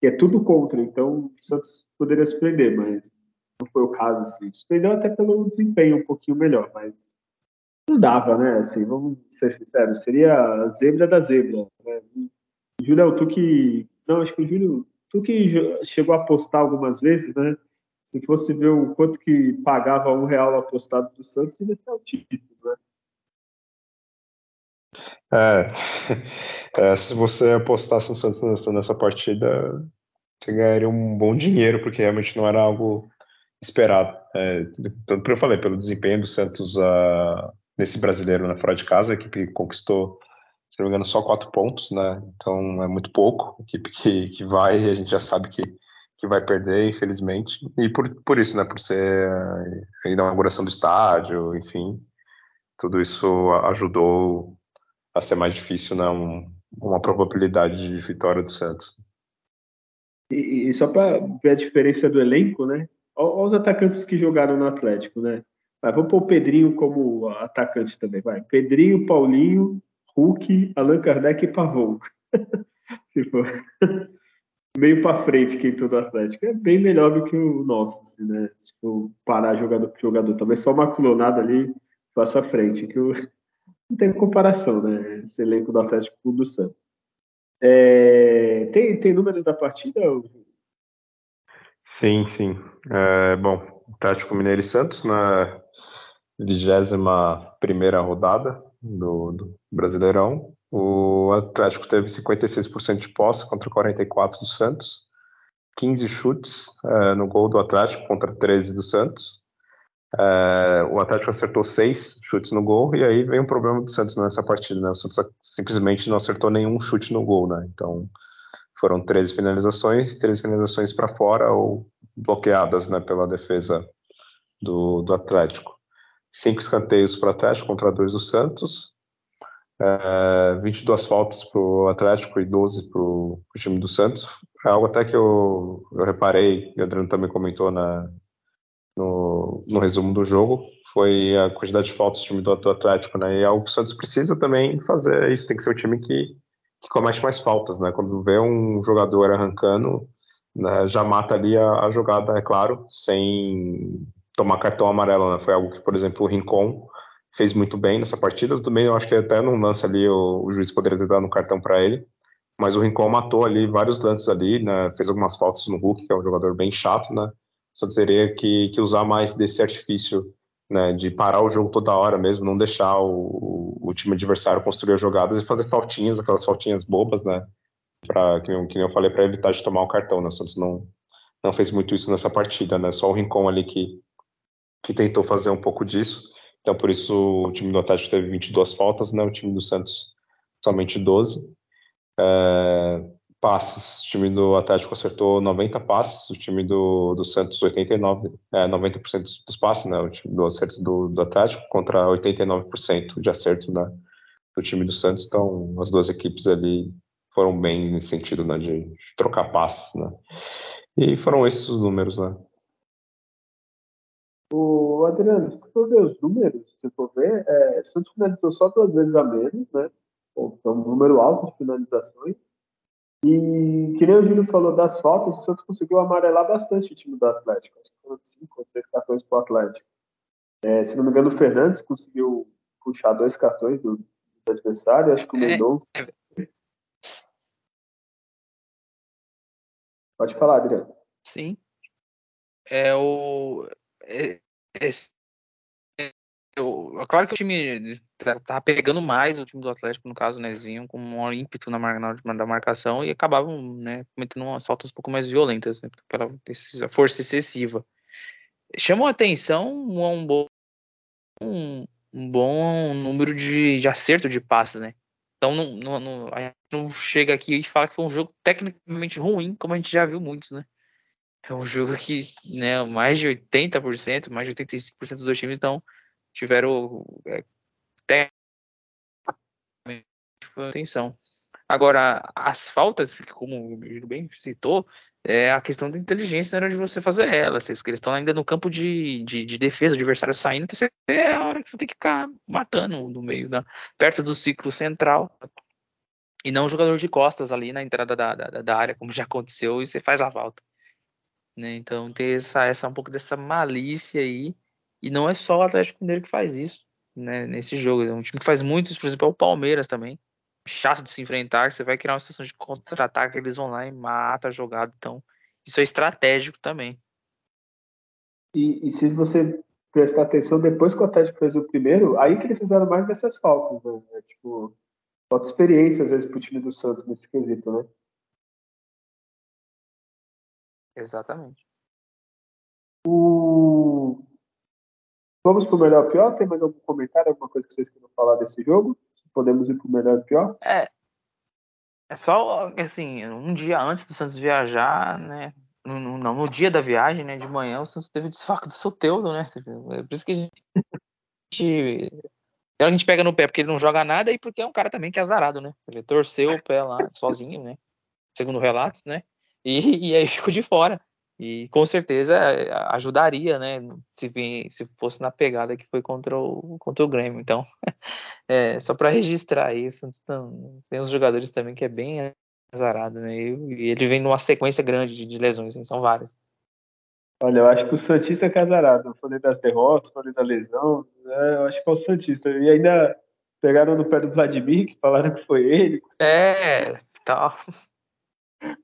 que é tudo contra, então o Santos poderia surpreender, mas não foi o caso, assim. Surpreendeu até pelo desempenho um pouquinho melhor, mas não dava, né? Assim, vamos ser sinceros, seria a zebra da zebra. Né? Júlio, tu que. Não, acho que o Júlio, tu que chegou a apostar algumas vezes, né? Se fosse ver o quanto que pagava um real apostado do Santos, ia ser altíssimo, né? É, é, se você apostasse no Santos nessa partida, você ganharia um bom dinheiro, porque realmente não era algo esperado. É, tanto que eu falei, pelo desempenho do Santos uh, nesse brasileiro né, fora de casa, a equipe conquistou, se não me engano, só quatro pontos, né? Então é muito pouco. A equipe que, que vai, a gente já sabe que, que vai perder, infelizmente. E por, por isso, né? Por ser a inauguração do estádio, enfim, tudo isso ajudou a ser mais difícil, né? Um, uma probabilidade de vitória do Santos. E, e só para ver a diferença do elenco, né? Olha os atacantes que jogaram no Atlético, né? Vai, vou pôr o Pedrinho como atacante também, vai. Pedrinho, Paulinho, Hulk, Allan Kardec e Pavon. tipo, meio para frente quem entrou no Atlético. É bem melhor do que o nosso, assim, né? For parar jogador por jogador. Talvez só uma clonada ali faça frente, que não tem comparação, né? Esse elenco do Atlético com o do Santos. É... Tem, tem números da partida? Sim, sim. É, bom, Atlético Mineiro e Santos na 21 rodada do, do, Brasileirão. O Atlético teve 56% de posse contra 44% do Santos, 15 chutes é, no gol do Atlético contra 13 do Santos. É, o Atlético acertou 6 chutes no gol, e aí vem o problema do Santos nessa partida. Né? O Santos simplesmente não acertou nenhum chute no gol. Né? Então, foram 13 finalizações, 13 finalizações para fora ou bloqueadas né, pela defesa do, do Atlético. Cinco escanteios para o Atlético contra dois do Santos. É, 22 faltas para o Atlético e 12 para o time do Santos. É algo até que eu, eu reparei, e o Adriano também comentou na, no, no resumo do jogo, foi a quantidade de faltas do time do, do Atlético, né? E é algo que o Santos precisa também fazer isso, tem que ser o time que que comete mais faltas, né? Quando vê um jogador arrancando, né, já mata ali a, a, jogada, é claro, sem tomar cartão amarelo, né? Foi algo que, por exemplo, o Rincon fez muito bem nessa partida. Também eu acho que até num lance ali o, o juiz poderia ter dado um cartão para ele, mas o Rincon matou ali vários lances ali, né? Fez algumas faltas no Hulk, que é um jogador bem chato, né? Só teria que, que usar mais desse artifício né, de parar o jogo toda hora mesmo, não deixar o, o, time adversário construir as jogadas e fazer faltinhas, aquelas faltinhas bobas, né, pra, que, que eu falei, para evitar de tomar o cartão, né, o Santos não, não fez muito isso nessa partida, né, só o Rincon ali que, que tentou fazer um pouco disso, então por isso o time do Atlético teve 22 faltas, né, o time do Santos somente 12, é, passes. O time do Atlético acertou 90 passes, o time do, do Santos 89, é, 90% dos, passes, né? O time do acerto do, do Atlético contra 89% de acerto né, do time do Santos. Então, as duas equipes ali foram bem nesse sentido, né? De, de trocar passes, né? E foram esses os números, né? O Adriano, se for ver os números, se for ver, é, o Santos finalizou só duas vezes a menos, né? Então, um número alto de finalizações. E que nem o Júlio falou das faltas, o Santos conseguiu amarelar bastante o time do Atlético. Acho que foram cinco ou três cartões para o Atlético. É, se não me engano, o Fernandes conseguiu puxar dois cartões do, do adversário. Acho que o é, Mendonça. É... Pode falar, Adriano. Sim. É o. É, eu, é claro que o time tá, tá, pegando mais o time do Atlético, no caso, né, vinham com um ímpeto na, marcação e acabavam, né, cometendo umas faltas um pouco mais violentas, né, pela força excessiva. Chamou a atenção um bom, um, um bom número de, de acerto de passes, né. Então não, não, não, a gente não chega aqui e fala que foi um jogo tecnicamente ruim, como a gente já viu muitos, né. É um jogo que, né, mais de 80%, mais de 85% dos times estão tiveram é, atenção. Agora, as faltas, como o Júlio bem citou, é a questão da inteligência na hora de você fazer elas. Eles estão ainda no campo de, de, de defesa, o adversário saindo, então é a hora que você tem que ficar matando no meio, perto do ciclo central. E não o jogador de costas ali na entrada da, da, da área, como já aconteceu, e você faz a falta. Né? Então tem essa, essa um pouco dessa malícia aí e não é só o Atlético Mineiro que faz isso, né, nesse jogo. É um time que faz muito isso, por exemplo, é o Palmeiras também. Chato de se enfrentar, você vai criar uma situação de contra-ataque, eles vão lá e mata a jogada. Então, isso é estratégico também. E, e, se você prestar atenção, depois que o Atlético fez o primeiro, aí que eles fizeram mais dessas faltas, né? É, tipo, falta experiência, às vezes, pro time do Santos nesse quesito, né? Exatamente. O Vamos pro melhor pior? Tem mais algum comentário, alguma coisa que vocês queiram falar desse jogo? Podemos ir pro melhor e pior? É. É só, assim, um dia antes do Santos viajar, né? No, no, não, no dia da viagem, né? De manhã, o Santos teve desfalque do Soteudo, né? É por isso que a gente. A gente pega no pé porque ele não joga nada e porque é um cara também que é azarado, né? Ele torceu o pé lá sozinho, né? Segundo relatos, né? E, e aí ficou de fora. E com certeza é, ajudaria, né? Se, se fosse na pegada que foi contra o, contra o Grêmio. Então, é, só para registrar isso, tem uns jogadores também que é bem azarado, né? E ele vem numa sequência grande de, de lesões, assim, são várias. Olha, eu acho que o Santista é casarado. Eu falei das derrotas, falei da lesão. Né? Eu acho que é o Santista. E ainda pegaram no pé do Vladimir, que falaram que foi ele. É, tal.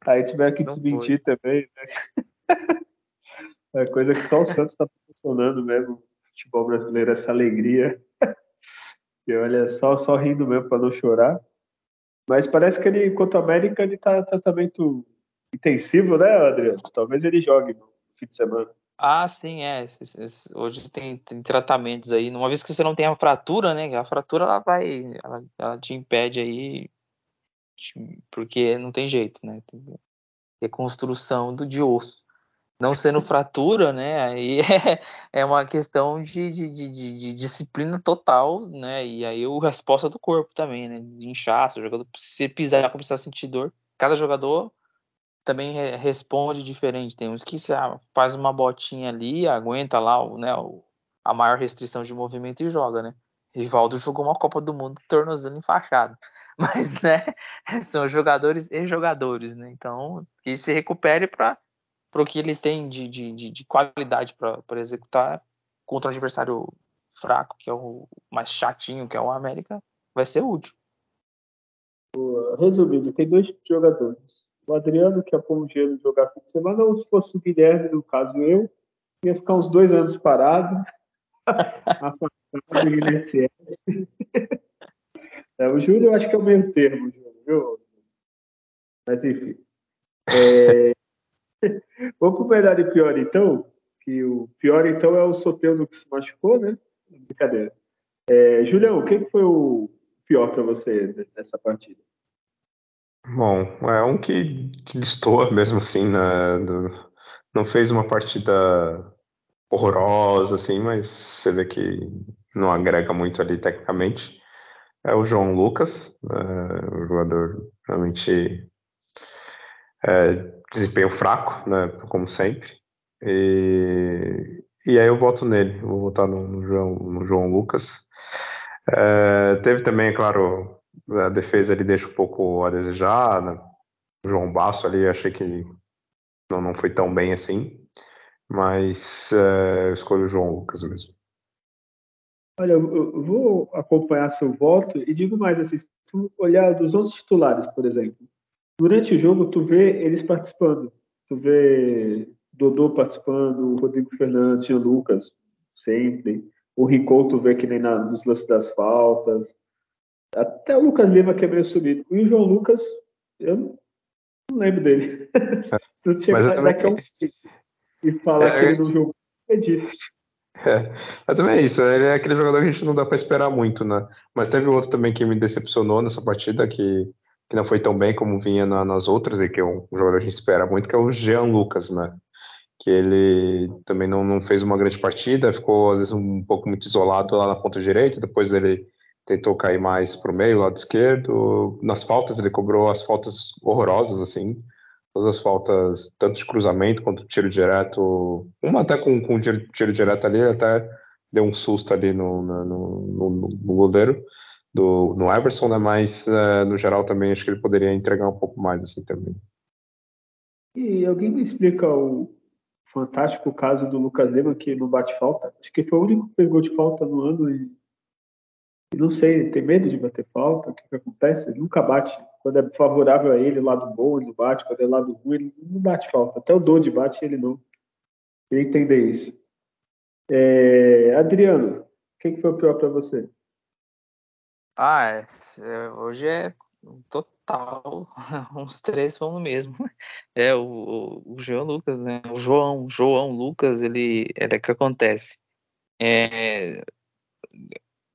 Aí tiveram que desmentir também, né? É coisa que só o Santos está funcionando mesmo. O futebol brasileiro, essa alegria. E olha, só, só rindo mesmo para não chorar. Mas parece que ele, quanto ao América, ele está tratamento intensivo, né, Adriano? Talvez ele jogue no fim de semana. Ah, sim, é. Hoje tem, tem, tratamentos aí. Uma vez que você não tem a fratura, né? A fratura ela vai, ela, ela te impede aí, porque não tem jeito, né? Reconstrução do de osso não sendo fratura, né? Aí é, é uma questão de, de, de, de, disciplina total, né? E aí a resposta do corpo também, né? De inchaço, o jogador se pisar começar a sentir dor. Cada jogador também responde diferente. Tem uns que ah, faz uma botinha ali, aguenta lá o, né, o, a maior restrição de movimento e joga, né? Rivaldo jogou uma Copa do Mundo tornozelo enfaixado. Mas, né, são jogadores e jogadores, né? Então, que se recupere para o que ele tem de, de, de qualidade para executar contra um adversário fraco, que é o mais chatinho, que é o América, vai ser útil. Resumindo, tem dois jogadores. O Adriano, que é gelo jogar fim de semana, ou se fosse o Guilherme, no caso eu, ia ficar uns dois anos parado, afastado do INSS. É, o Júlio, eu acho que é o meio termo, Júlio, viu? Mas enfim. É, Vamos pro melhor e pior, então. Que o pior, então, é o Soteldo que se machucou, né? Brincadeira. É, Julião, o que foi o pior para você nessa partida? Bom, é um que, que destoa mesmo assim, né? Do, não fez uma partida horrorosa, assim, mas você vê que não agrega muito ali tecnicamente. É o João Lucas, é, o jogador realmente é, desempenho fraco, né, como sempre. E, e aí eu voto nele, vou votar no, no João, no João Lucas. É, teve também, é claro, a defesa ele deixa um pouco a desejar. Né? O João Basso ali, achei que não, não foi tão bem assim, mas é, eu escolho o João Lucas mesmo. Olha, eu vou acompanhar seu voto e digo mais assim, se tu olhar dos 11 titulares, por exemplo, durante o jogo tu vê eles participando. Tu vê Dodô participando, Rodrigo Fernandes, o Lucas, sempre. O Rico, tu vê que nem na, nos lances das faltas. Até o Lucas Lima que é meio subido. E o João Lucas, eu não, lembro dele. Se eu chegar daqui a um mês e falar é, que ele não jogou, acredito. É, mas também é isso, ele é aquele jogador que a gente não dá para esperar muito, né? Mas teve outro também que me decepcionou nessa partida, que que não foi tão bem como vinha na, nas outras, e que é um, jogador que a gente espera muito, que é o Jean Lucas, né? Que ele também não, não fez uma grande partida, ficou às vezes um pouco muito isolado lá na ponta direita, depois ele tentou cair mais para o meio, lado esquerdo. Nas faltas, ele cobrou as faltas horrorosas, assim. Todas as faltas, tanto de cruzamento quanto de tiro direto. Uma até com, com tiro, tiro direto ali, até deu um susto ali no, no, no, no goleiro do, no Everson, né? Mas uh, no geral também acho que ele poderia entregar um pouco mais assim também. E alguém me explica o fantástico caso do Lucas Lima que não bate falta? Acho que foi o único que pegou de falta no ano e, não sei, tem medo de bater falta? O que, que acontece? Ele nunca bate. Quando é favorável a ele, lado bom, ele bate. Quando é lado ruim, ele não bate falta. Até o Dodi bate ele não. Queria entender isso. É, Adriano, o que, foi o pior para você? Ah, é, é, hoje é total, uns três fomos mesmo. É o, o, João Lucas, né? O João, João Lucas, ele é que acontece. É,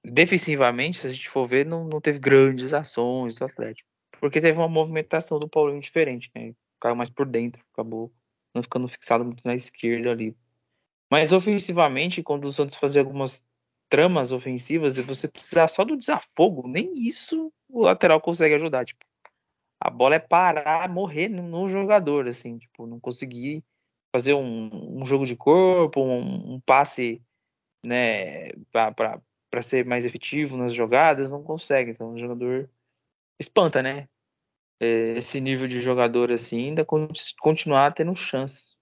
defensivamente, se a gente for ver, não, não teve grandes ações do Atlético. Porque teve uma movimentação do Paulinho diferente, né? Caiu mais por dentro, acabou não ficando fixado muito na esquerda ali. Mas ofensivamente, quando o Santos fazia algumas tramas ofensivas, você precisar só do desafogo, nem isso o lateral consegue ajudar. Tipo, a bola é parar, morrer no jogador, assim, tipo, não conseguir fazer um, um jogo de corpo, um, um passe, né, para ser mais efetivo nas jogadas, não consegue. Então, o jogador espanta, né? É, esse nível de jogador assim, ainda continuar tendo chances.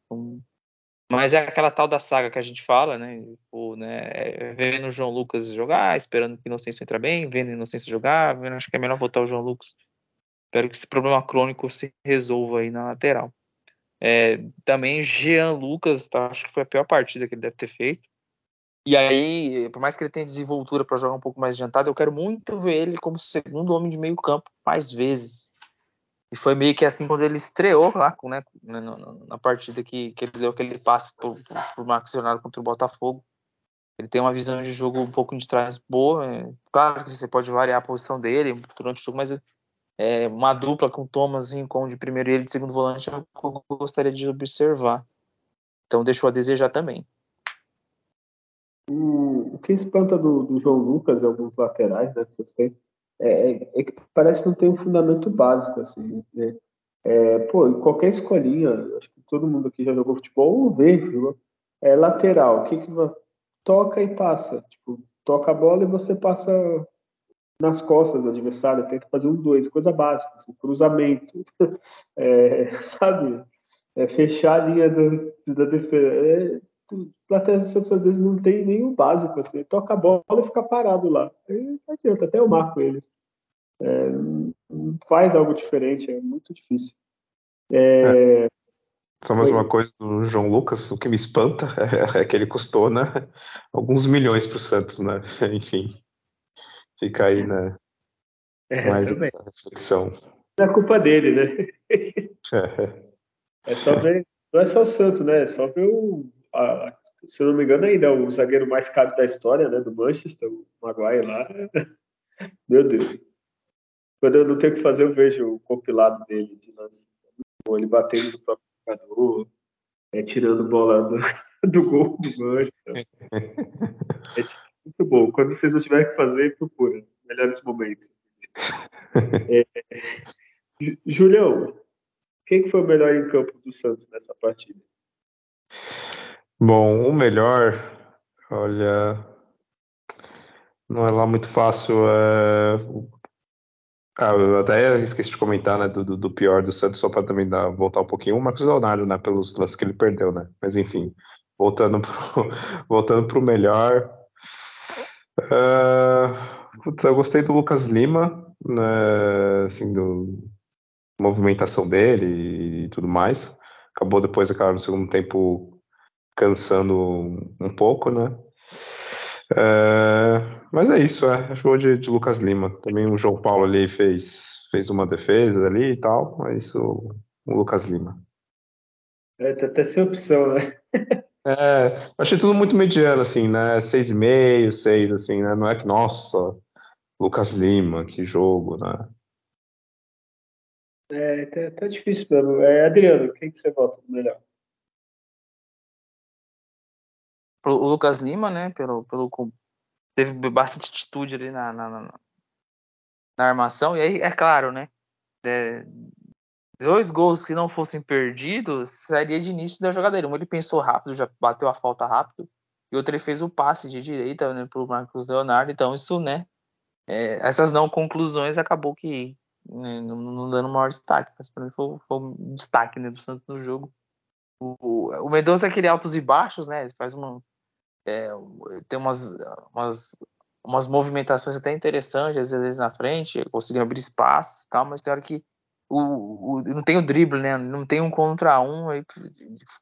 Mas é aquela tal da saga que a gente fala, né? Tipo, né é, vendo o João Lucas jogar, esperando que o Inocêncio entre bem, vendo o Inocêncio jogar, vendo, acho que é melhor botar o João Lucas. Espero que esse problema crônico se resolva aí na lateral. É, também Jean Lucas, tá, acho que foi a pior partida que ele deve ter feito. E aí, por mais que ele tenha desenvoltura para jogar um pouco mais adiantado, eu quero muito ver ele como segundo homem de meio campo mais vezes. E foi meio que assim quando ele estreou lá, né, na, partida que, que ele deu aquele passe pro, pro Marcos Leonardo contra o Botafogo. Ele tem uma visão de jogo um pouco de trás boa. É, claro que você pode variar a posição dele durante o jogo, mas é, uma dupla com o Thomas com de primeiro e ele de segundo volante é eu gostaria de observar. Então deixou a desejar também. O, o que espanta do, do João Lucas e alguns laterais, né, que vocês têm, é, é, é, que parece que não tem um fundamento básico, assim, né? É, pô, qualquer escolinha, acho que todo mundo aqui já jogou futebol ou vê, viu? É lateral, o que que toca e passa, tipo, toca a bola e você passa nas costas do adversário, tenta fazer um dois, coisa básica, assim, cruzamento, é, sabe? É, fechar a linha do, da defesa. É, plateia do Santos às vezes não tem nenhum básico, assim, toca a bola e fica parado lá. Aí não adianta, até eu marco eles. É, faz algo diferente, é muito difícil. É, é. Só mais uma coisa do João Lucas, o que me espanta é, que ele custou né, alguns milhões para o Santos, né? Enfim, fica aí né, é, mais também. essa reflexão. Não é culpa dele, né? É. é só ver, não é só o Santos, né? É só ver o, a, se eu não me engano, ainda é o zagueiro mais caro da história, né? Do Manchester, o Maguire lá. Meu Deus. Quando eu não tenho o que fazer, eu vejo o compilado dele de lance. Ele batendo no próprio jogador, é, tirando bola do, do gol do Manchester. É tipo, muito bom. Quando vocês não tiverem que fazer, procura. Melhores momentos. É, Julião, quem foi o melhor em campo do Santos nessa partida? Bom, o melhor, olha, não é lá muito fácil. É... Ah, eu até esqueci de comentar, né, do, do pior do Santos, só para também dar, voltar um pouquinho. O Marcos Leonardo, né, pelos lances que ele perdeu, né. Mas enfim, voltando pro, voltando pro melhor. Uh, eu gostei do Lucas Lima, né, assim, do movimentação dele e tudo mais. Acabou depois, claro, no segundo tempo cansando um pouco, né? É, mas é isso, é. Acho que de, de, Lucas Lima. Também o João Paulo ali fez, fez uma defesa ali e tal, mas o, o Lucas Lima. É, tá até sem opção, né? é, achei tudo muito mediano, assim, né? Seis e meio, seis, assim, né? Não é que, nossa, Lucas Lima, que jogo, né? É, tá, tá difícil mesmo. É, Adriano, quem que você vota melhor? O Lucas Lima, né? Pelo, pelo, teve bastante atitude ali na, na, na, na armação. E aí, é claro, né? É, dois gols que não fossem perdidos seria de início da jogada Um ele pensou rápido, já bateu a falta rápido. E outro ele fez o passe de direita né, para o Marcos Leonardo. Então, isso, né? É, essas não conclusões acabou que né, não, não, dando maior destaque. Mas para mim foi, foi um destaque né, do Santos no jogo. O, o Mendonça é aquele altos e baixos, né? Ele faz uma, é, tem umas, umas, umas movimentações até interessantes, às vezes na frente, conseguindo abrir espaço tal, mas tem hora que o, o, não tem o drible, né? Não tem um contra um, aí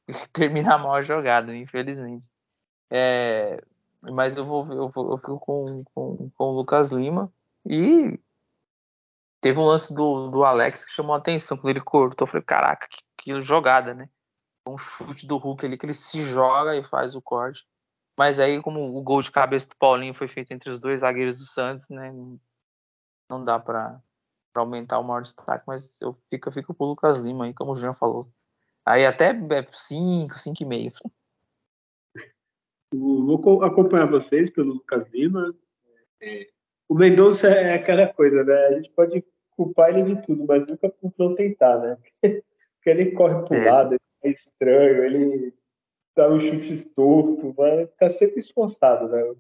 termina mal a jogada, infelizmente. É, mas eu vou, eu, vou, eu fico com, com, com o Lucas Lima e teve um lance do, do Alex que chamou a atenção quando ele cortou. Eu falei, caraca, que, que jogada, né? Um chute do Hulk ali que ele se joga e faz o corte. Mas aí, como o gol de cabeça do Paulinho foi feito entre os dois zagueiros do Santos, né? Não dá para aumentar o maior destaque, mas eu fico, eu fico pro Lucas Lima aí, como o Jean falou. Aí até 5, 5,5. Vou acompanhar vocês pelo Lucas Lima. É, o Mendonça é aquela coisa, né? A gente pode culpar ele de tudo, mas nunca tentar, né? Porque ele corre pro é. lado, ele é estranho, ele dá um chute torto, mas tá sempre esforçado, né?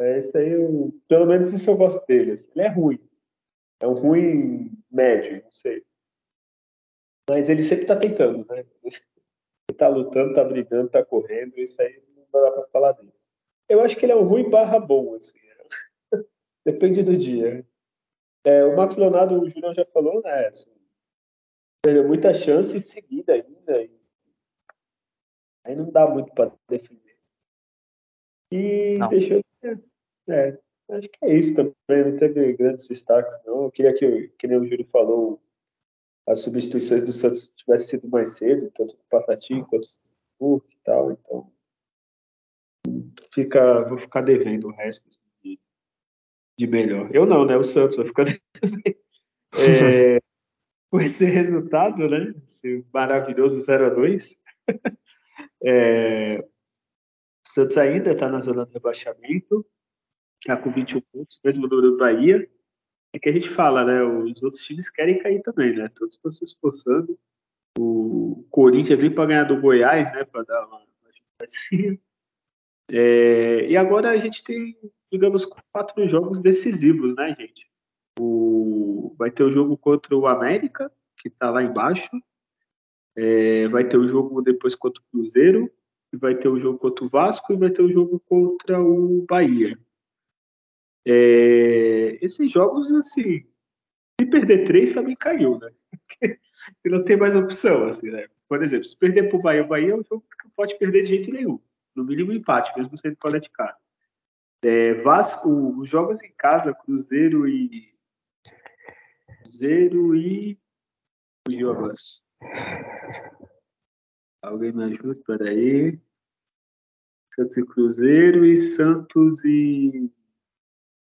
É isso aí, eu, pelo menos isso eu gosto dele. Assim. Ele é ruim. É um ruim médio, não sei. Mas ele sempre tá tentando, né? Ele tá lutando, tá brigando, tá correndo, isso aí não dá pra falar dele. Eu acho que ele é um ruim barra bom, assim. Depende do dia. É, o Marcos Leonardo, o Julião já falou, né? Assim, perdeu muita chance seguida ainda. E aí não dá muito para defender. E não. deixou. É, acho que é isso também. Não teve grandes destaques, não. Eu queria que, que nem o Júlio falou, as substituições do Santos tivessem sido mais cedo, tanto do Patati quanto do Burke e tal. Então, fica, vou ficar devendo o resto. Assim de melhor. Eu não, né? O Santos vai ficar. é, com esse resultado, né? Esse maravilhoso 0 a 2 é, o Santos ainda está na zona de rebaixamento, está com 21 pontos, mesmo número do Bahia. É que a gente fala, né? Os outros times querem cair também, né? Todos estão se esforçando. O Corinthians veio para ganhar do Goiás, né? Para dar uma, uma é, e agora a gente tem digamos, quatro jogos decisivos, né, gente? O, vai ter o jogo contra o América, que está lá embaixo. É, vai ter o jogo depois contra o Cruzeiro. Vai ter o jogo contra o Vasco e vai ter o jogo contra o Bahia. É, esses jogos, assim, se perder três, para mim caiu, né? Porque não tem mais opção, assim, né? Por exemplo, se perder para o Bahia, o Bahia é um jogo que não pode perder de jeito nenhum. No mínimo empate, mesmo sendo fora de casa. É, Vasco, os jogos em casa, Cruzeiro e. Cruzeiro e. Fugiu agora. Alguém me ajuda? Peraí. Santos e Cruzeiro e Santos e.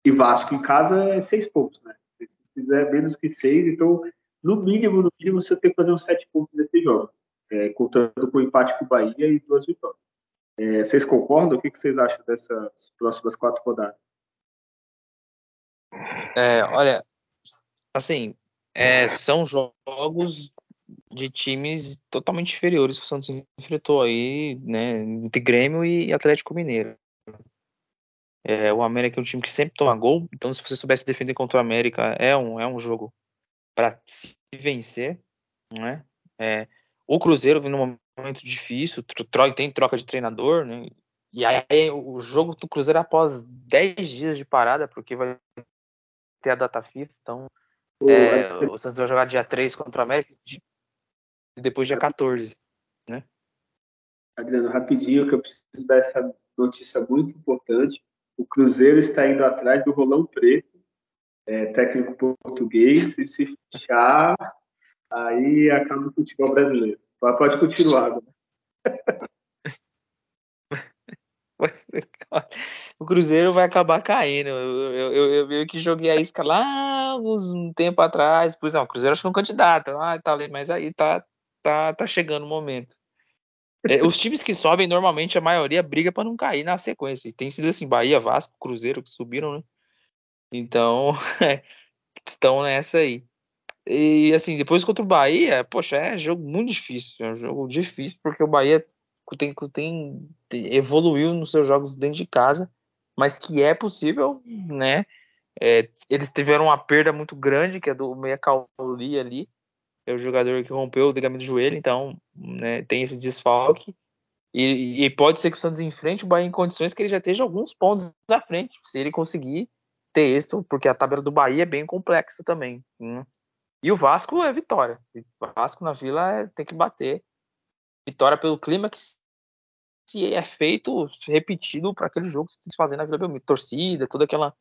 E Vasco em casa é seis pontos, né? Se fizer menos que seis, então, no mínimo, no mínimo, você tem que fazer uns sete pontos nesse jogo. É, contando com o empate com o Bahia e duas vitórias. É, vocês concordam? O que, vocês acham dessas próximas quatro rodadas? É, olha, assim, é, são jogos de times totalmente inferiores que o Santos enfrentou aí, né, entre Grêmio e Atlético Mineiro. É, o América é um time que sempre toma gol, então se você soubesse defender contra o América, é um, é um jogo para se vencer, né? É, o Cruzeiro vem num momento difícil, tem troca de treinador, né? E aí o jogo do Cruzeiro após 10 dias de parada, porque vai ter a data FIFA, então é, o Santos vai jogar dia 3 contra o América e depois dia 14, né? Adriano, rapidinho, que eu preciso dar essa notícia muito importante. O Cruzeiro está indo atrás do Rolão Preto, é, técnico português, e se fechar, aí acaba o futebol brasileiro. Pode continuar. Né? o Cruzeiro vai acabar caindo. Eu, eu, eu, eu que joguei a isca lá um tempo atrás. Pois não, o Cruzeiro acho que é um candidato. Ah, tá, mas aí tá, tá, tá chegando o momento. É, os times que sobem, normalmente a maioria briga para não cair na sequência. Tem sido assim, Bahia, Vasco, Cruzeiro que subiram, né? Então, estão nessa aí. E assim, depois contra o Bahia, poxa, é jogo muito difícil. É um jogo difícil porque o Bahia tem, tem, evoluiu nos seus jogos dentro de casa, mas que é possível, né? É, eles tiveram uma perda muito grande, que é do Meia Cauli ali, é o jogador que rompeu o ligamento do joelho, então né, tem esse desfalque. E, e, pode ser que o Santos enfrente o Bahia em condições que ele já esteja alguns pontos à frente, se ele conseguir ter êxito, porque a tabela do Bahia é bem complexa também. Né? E o Vasco é vitória. O Vasco na Vila é, tem que bater. Vitória pelo clima que se é feito, repetido para aquele jogo que se fazer na Vila Belmiro. Torcida, toda aquela.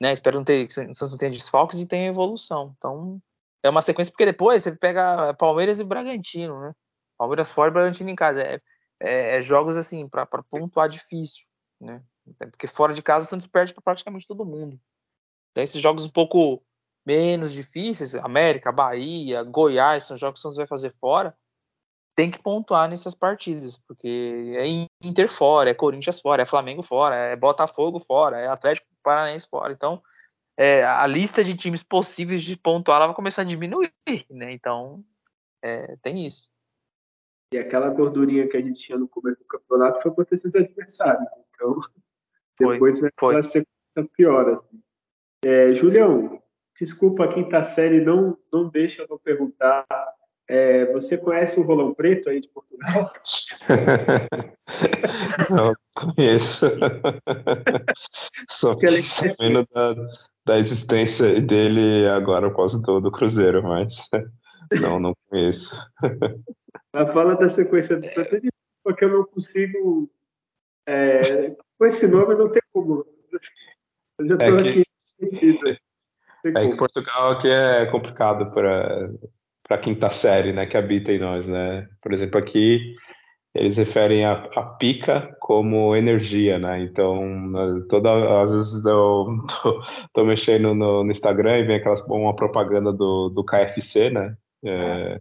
Né, espero não ter, que o Santos não tenha desfalques e tenha evolução. Então, é uma sequência, porque depois você pega Palmeiras e Bragantino, né? Palmeiras fora e Bragantino em casa. É, é, é jogos assim, para pontuar difícil. né? Porque fora de casa o Santos perde para praticamente todo mundo. Então, esses jogos um pouco menos difíceis, América, Bahia, Goiás, são jogos que o Santos vai fazer fora, tem que pontuar nessas partidas, porque é Inter fora, é Corinthians fora, é Flamengo fora, é Botafogo fora, é Atlético Paranaense fora. Então, é, a lista de times possíveis de pontuar ela vai começar a diminuir, né? Então, é, tem isso. E aquela gordurinha que a gente tinha no começo do campeonato foi contra esses adversários. Então, depois foi, vai ser pior. Assim. É, Julião, desculpa a quinta série, não, não deixa eu não perguntar. É, você conhece o Rolão Preto aí de Portugal? não, conheço. Só que sabendo da, da existência dele agora por causa do, do Cruzeiro, mas não, não conheço. Mas fala da sequência do Santos, disse, porque eu não consigo. É, com esse nome não tem como. Eu já estou é aqui metido. É que Portugal aqui é complicado para para quinta série, né, que habita em nós, né? Por exemplo, aqui eles referem a, a pica como energia, né? Então, toda às vezes eu tô, tô mexendo no, no, Instagram e vem aquelas uma propaganda do, do KFC, né? É,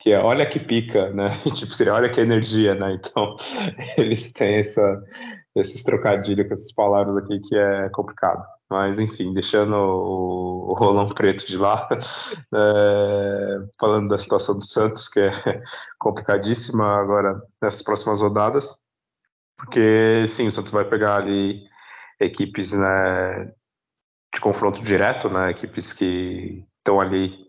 que é olha que pica, né? tipo, seria olha que energia, né? Então, eles têm essa, esses trocadilhos com essas palavras aqui que é complicado. Mas, enfim, deixando o, o Rolão Preto de lá, é, falando da situação do Santos, que é complicadíssima agora nessas próximas rodadas, porque, sim, o Santos vai pegar ali equipes né, de confronto direto, né, equipes que estão ali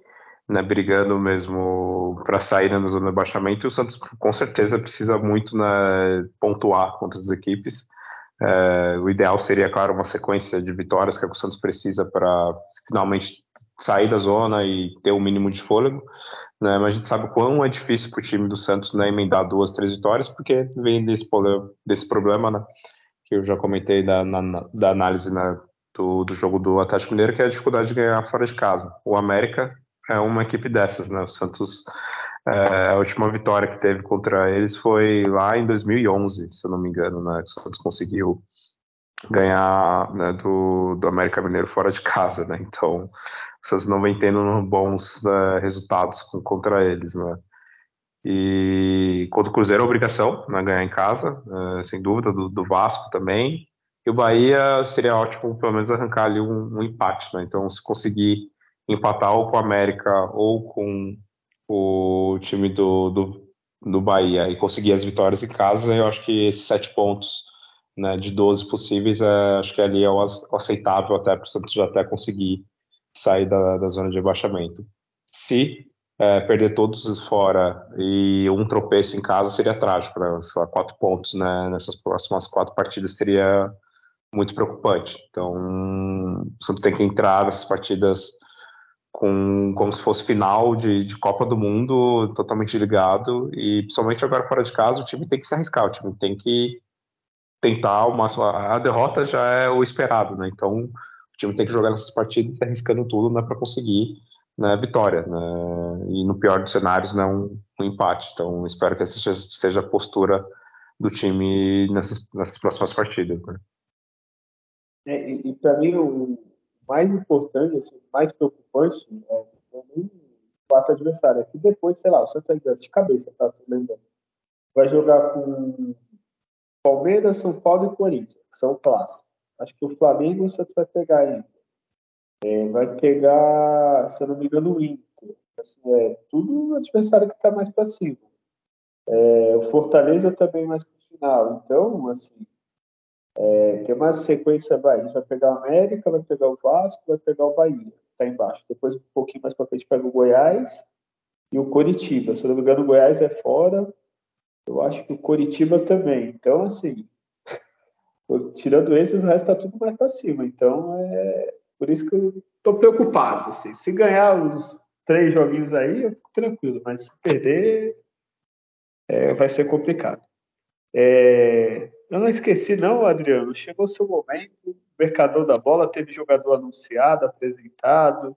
né, brigando mesmo para sair na zona de baixamento, e o Santos com certeza precisa muito né, pontuar contra as equipes. É, o ideal seria, claro, uma sequência de vitórias que o Santos precisa para finalmente sair da zona e ter o um mínimo de fôlego. Né? Mas a gente sabe o quão é difícil para o time do Santos né, emendar duas, três vitórias, porque vem desse problema, desse problema né, que eu já comentei da, na, da análise né, do, do jogo do Atlético Mineiro, que é a dificuldade de ganhar fora de casa. O América é uma equipe dessas, né? O Santos, é, a última vitória que teve contra eles foi lá em 2011, se eu não me engano, né? Que o Santos conseguiu ganhar né, do, do América Mineiro fora de casa, né? Então, Santos não vem tendo bons né, resultados com, contra eles, né? E contra o Cruzeiro é obrigação, né, ganhar em casa, é, sem dúvida, do, do, Vasco também. E o Bahia seria ótimo, pelo menos, arrancar ali um, um empate, né? Então, se conseguir empatar ou com o América ou com o time do, do, do Bahia e conseguir as vitórias em casa, eu acho que esses sete pontos né, de 12 possíveis, é, acho que ali é o aceitável até para o Santos já até conseguir sair da, da zona de rebaixamento. Se é, perder todos fora e um tropeço em casa seria trágico, né? Sei quatro pontos né, nessas próximas quatro partidas seria muito preocupante. Então, o Santos tem que entrar nessas partidas com como se fosse final de, de, Copa do Mundo, totalmente ligado, e principalmente agora fora de casa, o time tem que se arriscar, o time tem que tentar o máximo. A derrota já é o esperado, né? Então o time tem que jogar nessas partidas arriscando tudo né, para conseguir né, vitória, né? E no pior dos cenários, né, um, um empate. Então espero que essa seja a postura do time nessas, nessas próximas partidas, né? É, e, e para mim o mais importante, assim, mais preocupante é, é o quarto adversário. É que depois, sei lá, o Santos ainda de cabeça, tá? Lembrando. Vai jogar com Palmeiras, São Paulo e Corinthians, que são clássicos. Acho que o Flamengo o Santos vai pegar ainda. É, vai pegar, se eu não me engano, o Inter. Assim, é tudo adversário que está mais cima. É, o Fortaleza também mais para o final. Então, assim, é, tem uma sequência, vai, a gente vai pegar o América, vai pegar o Vasco, vai pegar o Bahia, tá embaixo. Depois, um pouquinho mais para frente, pega o Goiás e o Coritiba. Se eu não me engano, o Goiás é fora, eu acho que o Coritiba também. Então, assim, tirando esses, o resto tá tudo mais para cima. Então, é por isso que eu tô preocupado. Assim. Se ganhar os três joguinhos aí, eu fico tranquilo, mas se perder, é, vai ser complicado. É, eu não esqueci, não, Adriano. Chegou seu momento. Mercador da bola teve jogador anunciado, apresentado,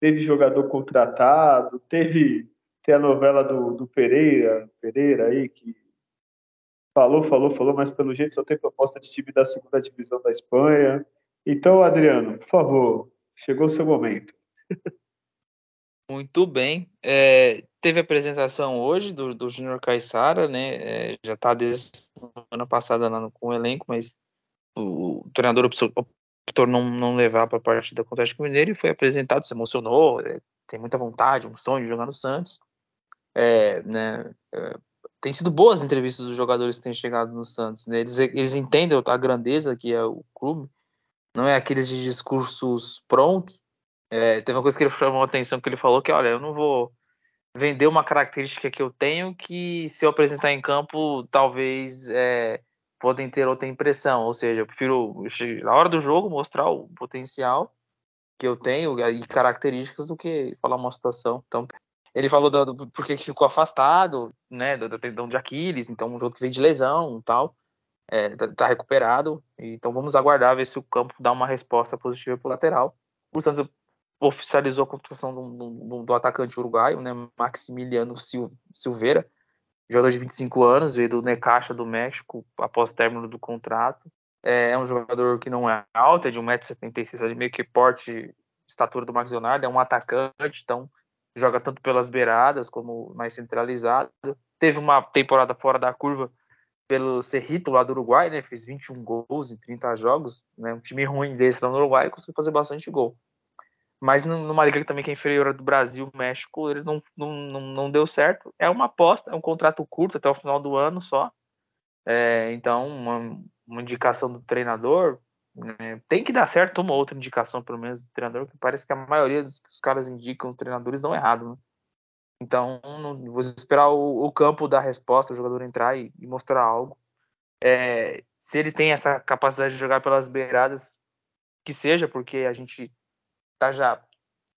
teve jogador contratado, teve, teve a novela do, do Pereira, Pereira aí, que falou, falou, falou, mas pelo jeito só tem proposta de time da segunda divisão da Espanha. Então, Adriano, por favor, chegou o seu momento. Muito bem. É, teve apresentação hoje do, do Júnior Caixara, né? É, já está desde semana passada lá no, com o elenco, mas o, o treinador optou, não, não levar para a partida contra o Atlético Mineiro e foi apresentado, se emocionou, é, tem muita vontade, um sonho de jogar no Santos. É, né, é, tem sido boas entrevistas dos jogadores que têm chegado no Santos. Né? Eles, eles entendem a grandeza que é o clube, não é aqueles de discursos prontos, é, teve uma coisa que ele chamou a atenção que ele falou que, olha, eu não vou vender uma característica que eu tenho que se eu apresentar em campo, talvez é, podem ter outra impressão. Ou seja, eu prefiro, na hora do jogo, mostrar o potencial que eu tenho e características do que falar uma situação. Então, ele falou do, do porque ficou afastado, né, do, tendão de Aquiles, então um jogo que vem de lesão tal, é, tá, tá recuperado. Então vamos aguardar ver se o campo dá uma resposta positiva pro lateral. O Santos oficializou a contratação do, do, do, atacante uruguaio, né, Maximiliano Sil, Silveira, jogador de 25 anos, veio do Necaxa do México após o término do contrato. É, é um jogador que não é alto, é de 1,76m, é meio que porte, estatura do Max Leonardo, é um atacante, então joga tanto pelas beiradas como mais centralizado. Teve uma temporada fora da curva pelo Cerrito lá do Uruguai, né? Fez 21 gols em 30 jogos, né? Um time ruim desse lá no Uruguai conseguiu fazer bastante gol mas numa liga também que é inferior do Brasil, México, ele não, não, não, deu certo. É uma aposta, é um contrato curto até o final do ano só. É, então, uma, uma, indicação do treinador né, tem que dar certo uma outra indicação, pelo menos, do treinador, que parece que a maioria dos que os caras indicam, os treinadores, dão errado. Né? Então, não, vou esperar o, o, campo dar resposta, o jogador entrar e, e mostrar algo. É, se ele tem essa capacidade de jogar pelas beiradas, que seja, porque a gente tá já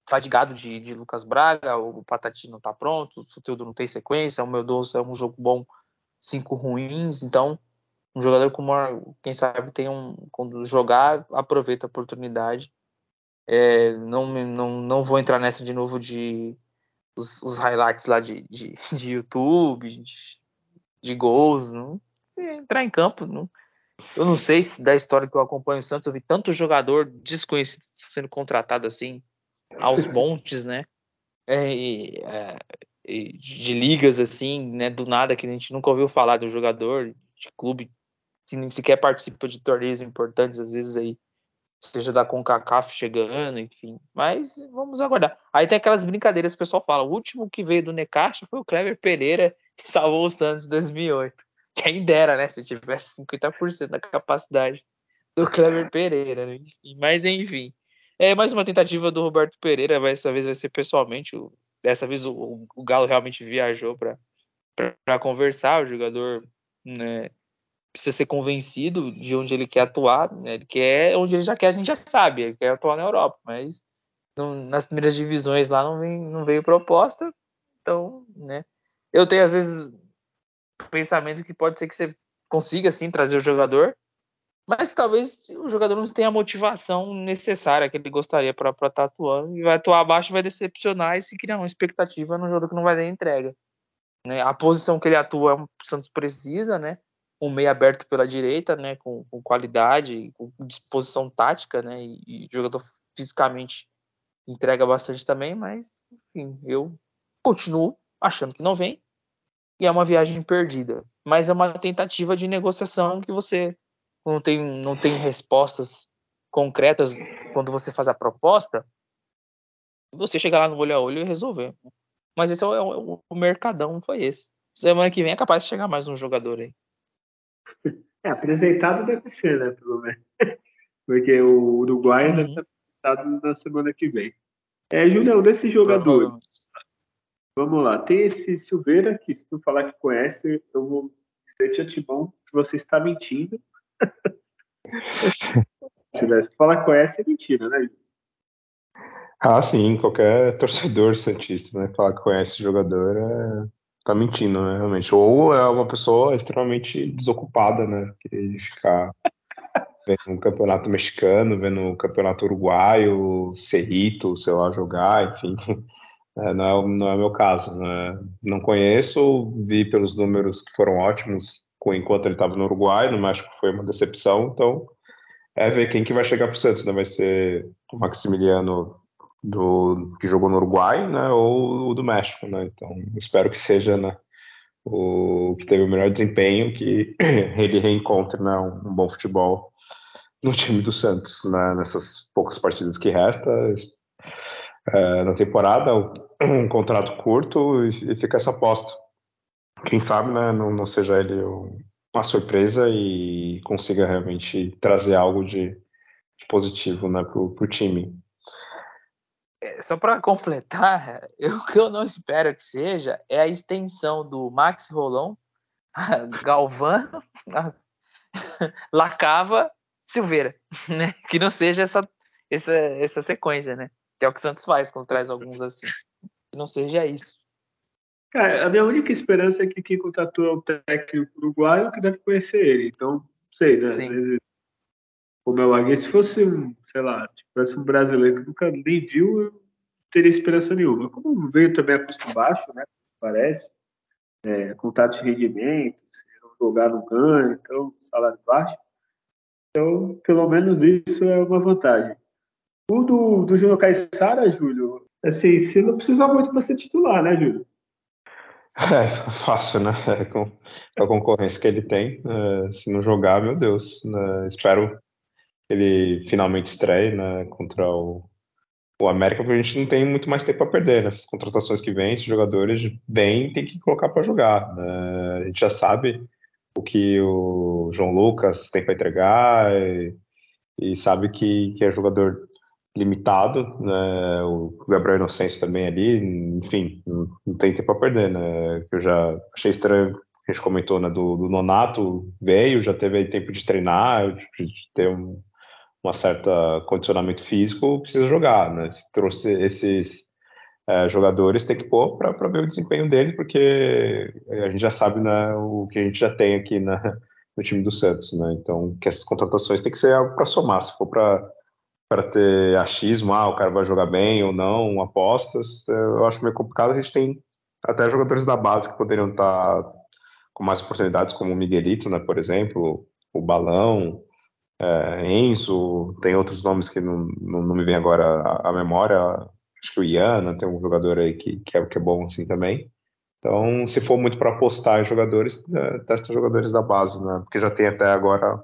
fadigado de, de Lucas Braga, o Patati não tá pronto, o Soteldo não tem sequência, o meu doce é um jogo bom, cinco ruins, então um jogador como quem sabe tem um quando jogar aproveita a oportunidade. É, não, não, não vou entrar nessa de novo de os, os highlights lá de, de, de YouTube, de, de gols, não, entrar em campo, não, eu não sei se da história que eu acompanho o Santos, eu vi tanto jogador desconhecido sendo contratado assim, aos montes, né? É, e, é, de ligas assim, né? Do nada, que a gente nunca ouviu falar do jogador de clube que nem sequer participa de torneios importantes, às vezes aí, seja da CONCACAF chegando, enfim. Mas vamos aguardar. Aí tem aquelas brincadeiras que o pessoal fala: o último que veio do Necaxa foi o Clever Pereira, que salvou o Santos em 2008. Quem dera, né? Se tivesse 50% da capacidade do Cleber Pereira, né? Mas enfim. É mais uma tentativa do Roberto Pereira, dessa vez vai ser pessoalmente. Dessa vez o, o Galo realmente viajou para conversar. O jogador né, precisa ser convencido de onde ele quer atuar. Né? Ele quer onde ele já quer, a gente já sabe. Ele quer atuar na Europa, mas não, nas primeiras divisões lá não, vem, não veio proposta. Então, né? Eu tenho às vezes pensamento que pode ser que você consiga sim trazer o jogador, mas talvez o jogador não tenha a motivação necessária que ele gostaria para estar tá atuando e vai atuar abaixo, vai decepcionar e se criar uma expectativa no jogo que não vai dar entrega. Né? A posição que ele atua, o Santos precisa, né? Um meio aberto pela direita, né? Com, com qualidade, com disposição tática, né? E, e jogador fisicamente entrega bastante também, mas enfim, eu continuo achando que não vem e é uma viagem perdida. Mas é uma tentativa de negociação que você não tem, não tem respostas concretas quando você faz a proposta. Você chega lá no olho a olho e resolver. Mas esse é o, o, o mercadão, foi esse. Semana que vem é capaz de chegar mais um jogador aí. É, apresentado deve ser, né, pelo menos. Porque o Uruguai uhum. deve ser apresentado na semana que vem. É, Julião, desse jogador, Vamos lá. Tem esse Silveira, que se tu falar que conhece, eu vou dizer de antemão que você está mentindo. se falar que conhece, é mentira, né? Ah, sim. Qualquer torcedor santista, né? Falar que conhece o jogador é... tá mentindo, né? Realmente. Ou é uma pessoa extremamente desocupada, né? Que ficar vendo um campeonato mexicano, vendo o campeonato uruguaio, Cerrito, sei lá, jogar, enfim. É, não, é, não é o meu caso. Né? Não conheço, vi pelos números que foram ótimos enquanto ele estava no Uruguai, no México foi uma decepção, então é ver quem que vai chegar para o Santos, né? Vai ser o Maximiliano do que jogou no Uruguai, né? Ou o do México, né? Então espero que seja né, o que teve o melhor desempenho, que ele reencontre né, um bom futebol no time do Santos, né? Nessas poucas partidas que resta é, na temporada, um contrato curto e, fica essa aposta. Quem sabe, né? Não, não seja ele um, uma surpresa e consiga realmente trazer algo de, de positivo né, para o time. É, só para completar, eu, o que eu não espero que seja é a extensão do Max Rolon, Galvão, Lacava, Silveira, né? Que não seja essa, essa, essa sequência, né? Que é o que o Santos faz quando traz alguns assim. Que não seja isso. Cara, a minha única esperança é que quem contratou é o técnico uruguaio que deve conhecer ele. Então, sei, né? Sim. Às vezes, o meu Aguirre, se fosse um, sei lá, se fosse um brasileiro que nunca nem viu, eu teria esperança nenhuma. Como veio também a custo baixo, né? Parece, é, contato de rendimento, se não jogar no ganho, então salário baixo. Então, pelo menos isso é uma vantagem. O do, do Júnior Caixara, Júlio, assim, você não precisa muito para ser titular, né, Júlio? É, fácil, né? É, com a concorrência que ele tem. É, se não jogar, meu Deus. Né? Espero que ele finalmente estreie né, contra o, o América, porque a gente não tem muito mais tempo para perder. Nessas né? contratações que vêm, esses jogadores vêm tem que colocar para jogar. Né? A gente já sabe o que o João Lucas tem para entregar e, e, sabe que, que é jogador limitado, né? O Gabriel Inocêncio também ali, enfim, não, tem tempo a perder, né? Eu já achei estranho, a gente comentou, né? Do, do Nonato veio, já teve tempo de treinar, de ter um, uma certa condicionamento físico, precisa jogar, né? Se trouxe esses é, jogadores, tem que pôr para ver o desempenho dele, porque a gente já sabe, né? O que a gente já tem aqui na, no time do Santos, né? Então, que essas contratações tem que ser algo para somar, se for para para ter achismo, ah, o cara vai jogar bem ou não, apostas, eu acho meio complicado. A gente tem até jogadores da base que poderiam estar com mais oportunidades, como o Miguelito, né, por exemplo, o Balão, é, Enzo, tem outros nomes que não, não, não me vem agora à, memória, acho que o Iana tem um jogador aí que, que, é, que é bom assim também. Então, se for muito para apostar em jogadores, é, testa jogadores da base, né? Porque já tem até agora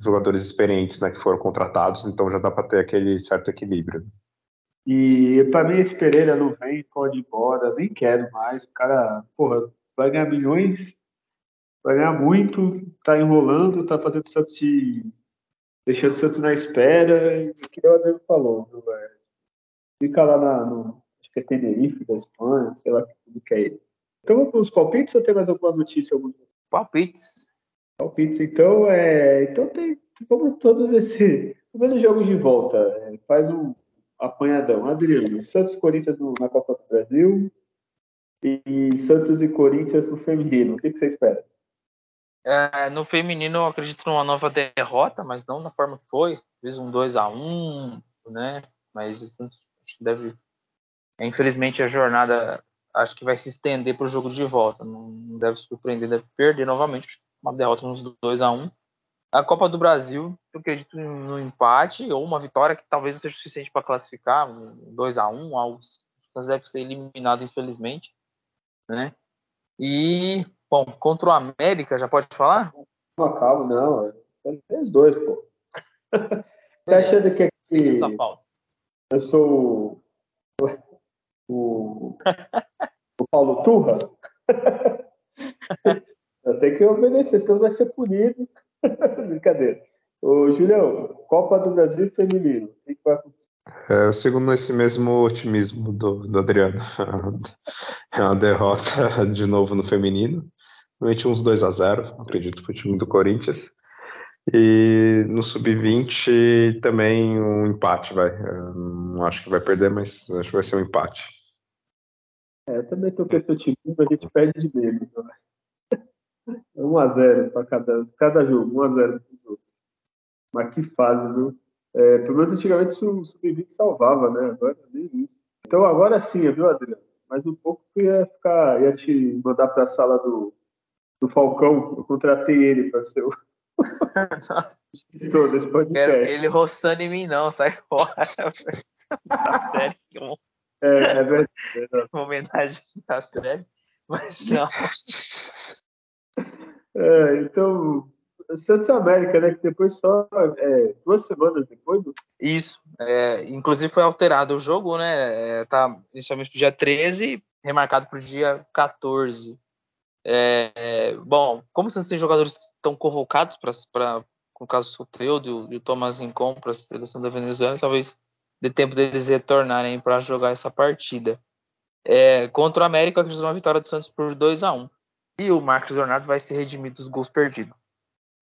jogadores experientes né, que foram contratados, então já dá para ter aquele certo equilíbrio. E para mim esse Pereira não vem, pode ir embora, nem quero mais. O cara, porra, vai ganhar milhões, vai ganhar muito, tá enrolando, tá fazendo o Santos de... deixando o Santos na espera, e o que o Adriano falou, viu, Fica lá na, no, acho que é Tenerife da Espanha, sei lá que que é ele. Então vamos para os palpites ou tem mais alguma notícia? Alguma... Palpites. Palpites, então, é, então tem como todos esses primeiros jogos de volta, é, faz um apanhadão. Adriano, Santos e Corinthians no, na Copa do Brasil e Santos e Corinthians no feminino. O que, que você espera? É, no feminino eu acredito numa nova derrota, mas não na forma que foi. Fiz um 2 a 1 né? Mas deve. Infelizmente a jornada acho que vai se estender para o jogo de volta. Não deve surpreender, deve perder novamente uma derrota nos 2 a 1 A Copa do Brasil, eu acredito no empate ou uma vitória que talvez não seja suficiente para classificar, 2 a 1 algo deve ser eliminado, infelizmente. Né? E, bom, contra o América, já pode falar? Não, calma, não. Tem os dois, pô. Tá achando que aqui... eu sou o, o, o Paulo Turra? Eu tenho que obedecer, senão vai ser punido. Brincadeira. Ô, Julião, Copa do Brasil Feminino, o que, vai acontecer? É, eu sigo nesse mesmo otimismo do, do Adriano. É uma derrota de novo no feminino. Realmente uns 2 a 0 acredito, para o time do Corinthians. E no sub-20 também um empate, vai. Eu não acho que vai perder, mas acho que vai ser um empate. É, eu também estou com esse otimismo, a gente perde de menos. Né? 1x0 para cada, cada jogo, 1x0 para os outros. Mas que fase, viu? É, pelo menos antigamente o Sub-20 salvava, né? Agora nem isso. Então agora sim, viu, Adriano? Mas um pouco que ia ficar, ia te mandar para a sala do, do Falcão. Eu contratei ele para ser o. Nossa. Quero que ele roçando em mim, não, sai fora. tá sério, que bom. É, é verdade. Uma homenagem à série, mas não. É, então, Santos América, né? Que depois só é, duas semanas depois. Isso. É, inclusive foi alterado o jogo, né? É, tá inicialmente pro dia 13, remarcado para o dia 14. É, bom, como vocês têm jogadores que estão convocados para, no caso, o Soteldo e o Thomas Incom para seleção da Venezuela, talvez dê tempo deles retornarem para jogar essa partida. É, contra o América, que uma vitória do Santos por 2 a 1 E o Marcos Leonardo vai se redimir dos gols perdidos.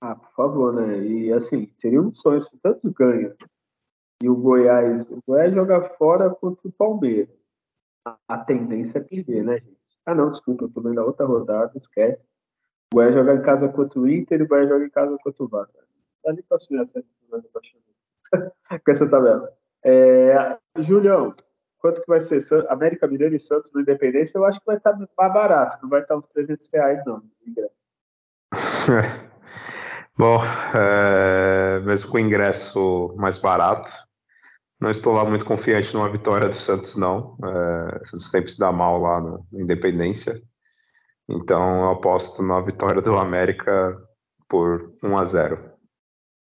Ah, por favor, né? E assim, seria um sonho se o Santos ganha. E o Goiás, o Goiás joga fora contra o Palmeiras. A tendência é perder, né, gente? Ah, não, desculpa, eu tô vendo a outra rodada, esquece. O Goiás joga em casa contra o Inter e o Goiás joga em casa contra o Vasco. Dá nem pra sonhar certo com essa tabela. É, Julião, quanto que vai ser? América Mineiro e Santos no Independência, eu acho que vai estar mais barato, não vai estar uns 300 reais, não. Bom, é, mesmo com o ingresso mais barato, não estou lá muito confiante numa vitória do Santos, não. É, o Santos sempre se dá mal lá no Independência. Então eu aposto na vitória do América por 1 a 0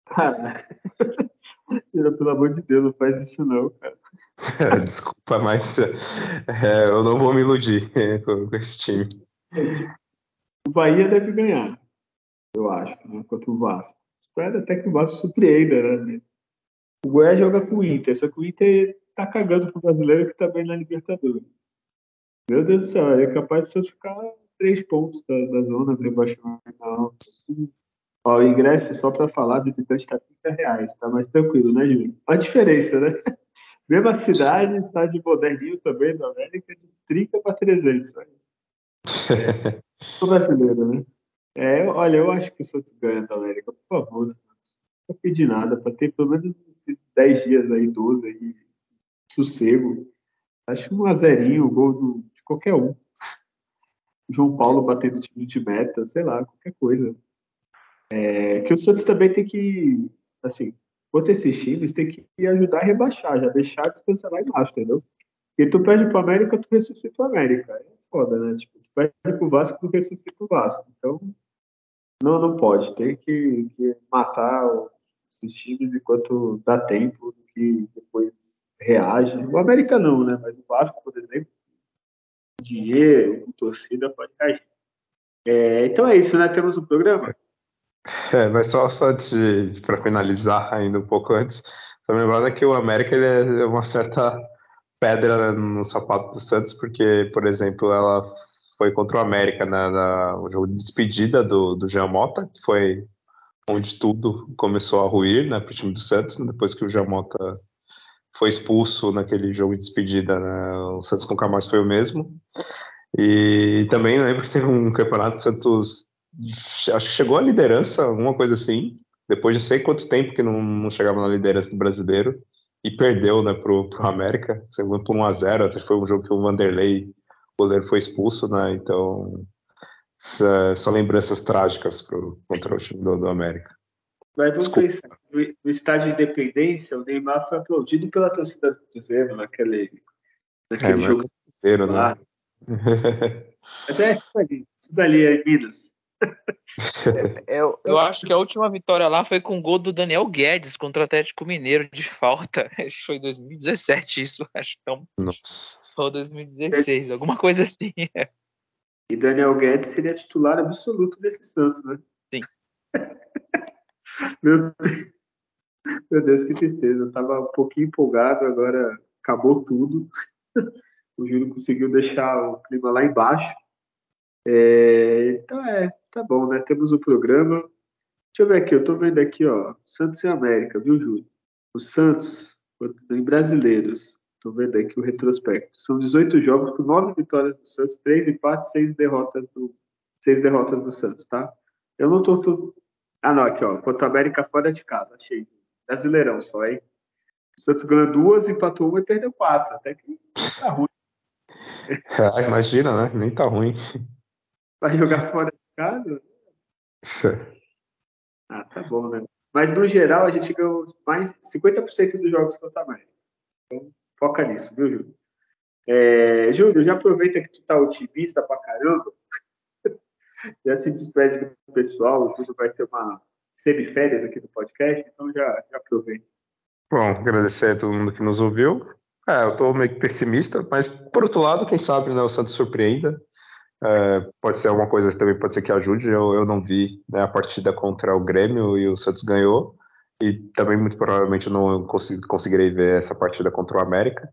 Cara, pelo amor de Deus, não faz isso não, cara. Desculpa, mas é, eu não vou me iludir com, com esse time. O Bahia deve ganhar, eu acho, né, contra o Vasco. Espero até que o Vasco surpreenda, né? O Goiás joga com o Inter, só que o Inter tá cagando pro brasileiro que tá bem na Libertadores. Meu Deus do céu, é capaz de só ficar três pontos da, da zona de rebaixamento. Ó, o ingresso, só para falar, visitante está 30 reais, tá mais tranquilo, né, Júlio? A diferença, né? Mesma cidade, estádio moderninho também da América, de 30 para 300. Né? É, brasileiro, né? É, olha, eu acho que o Santos ganha da América, por favor, Santos. Não pedir nada, para ter pelo menos 10 dias aí, 12 aí, sossego. Acho um azerinho, gol do, de qualquer um. João Paulo batendo time de meta, sei lá, qualquer coisa. É, que o Santos também tem que, assim, contra esses times, tem que ajudar a rebaixar, já deixar a distância lá embaixo, entendeu? Porque tu perde pro América, tu ressuscita o América. É foda, né? Tipo, tu perde pro Vasco, tu ressuscita o Vasco. Então, não, não pode. Tem que, que matar esses times enquanto dá tempo, que depois reage. O América não, né? Mas o Vasco, por exemplo, dinheiro, torcida pode cair. É, então é isso, né? Temos um programa. É, mas só, só para finalizar, ainda um pouco antes, só lembrando que o América ele é uma certa pedra no sapato do Santos, porque, por exemplo, ela foi contra o América na, na, no jogo de despedida do, do Jean Mota, que foi onde tudo começou a ruir né, para o time do Santos, depois que o Jean Mota foi expulso naquele jogo de despedida, né, o Santos com o Camargo foi o mesmo. E também lembro que teve um campeonato Santos acho que chegou à liderança, alguma coisa assim, depois de sei quanto tempo que não, não chegava na liderança do brasileiro, e perdeu né, pro, pro América, segundo por 1x0, até foi um jogo que o Vanderlei, o goleiro, foi expulso, né, então são lembranças trágicas pro, contra o time do, do América. Mas vamos pensar, no estádio de Independência, o Neymar foi aplaudido pela torcida do Cruzeiro naquele, naquele é, jogo. Cruzeiro, né? Mas é tudo ali, tudo ali é Minas. Eu, eu acho que a última vitória lá foi com o gol do Daniel Guedes contra o Atlético Mineiro de falta. Acho que foi 2017 isso, acho que então. Foi 2016, alguma coisa assim. E Daniel Guedes seria titular absoluto desse Santos, né? Sim. Meu Deus. Meu Deus, que tristeza. Eu tava um pouquinho empolgado, agora acabou tudo. O Júlio conseguiu deixar o clima lá embaixo. É, então é, tá bom, né? Temos o um programa. Deixa eu ver aqui, eu tô vendo aqui, ó, Santos e América, viu, Júlio? O Santos, em brasileiros, tô vendo aqui o retrospecto. São 18 jogos com 9 vitórias do Santos, 3 empates, 6 derrotas do 6 derrotas do Santos, tá? Eu não tô tudo. Ah, não, aqui, ó, contra a América fora de casa, achei. Brasileirão só, hein? O Santos ganhou duas, empatou uma e perdeu quatro. Até que tá ruim. Ah, imagina, né? Nem tá ruim vai jogar fora ah, tá bom, né? Mas no geral a gente ganhou mais 50% dos jogos contra a América. Então foca nisso, viu, Júlio? É, Júlio, já aproveita que tu tá otimista pra caramba. já se despede do pessoal. O Júlio vai ter uma semiférias aqui no podcast, então já, já aproveita. Bom, agradecer a todo mundo que nos ouviu. É, eu tô meio que pessimista, mas por outro lado, quem sabe né, o Santos surpreenda. É, pode ser alguma coisa que também pode ser que ajude. Eu, eu não vi né, a partida contra o Grêmio e o Santos ganhou. E também, muito provavelmente, eu não consegui, conseguirei ver essa partida contra o América.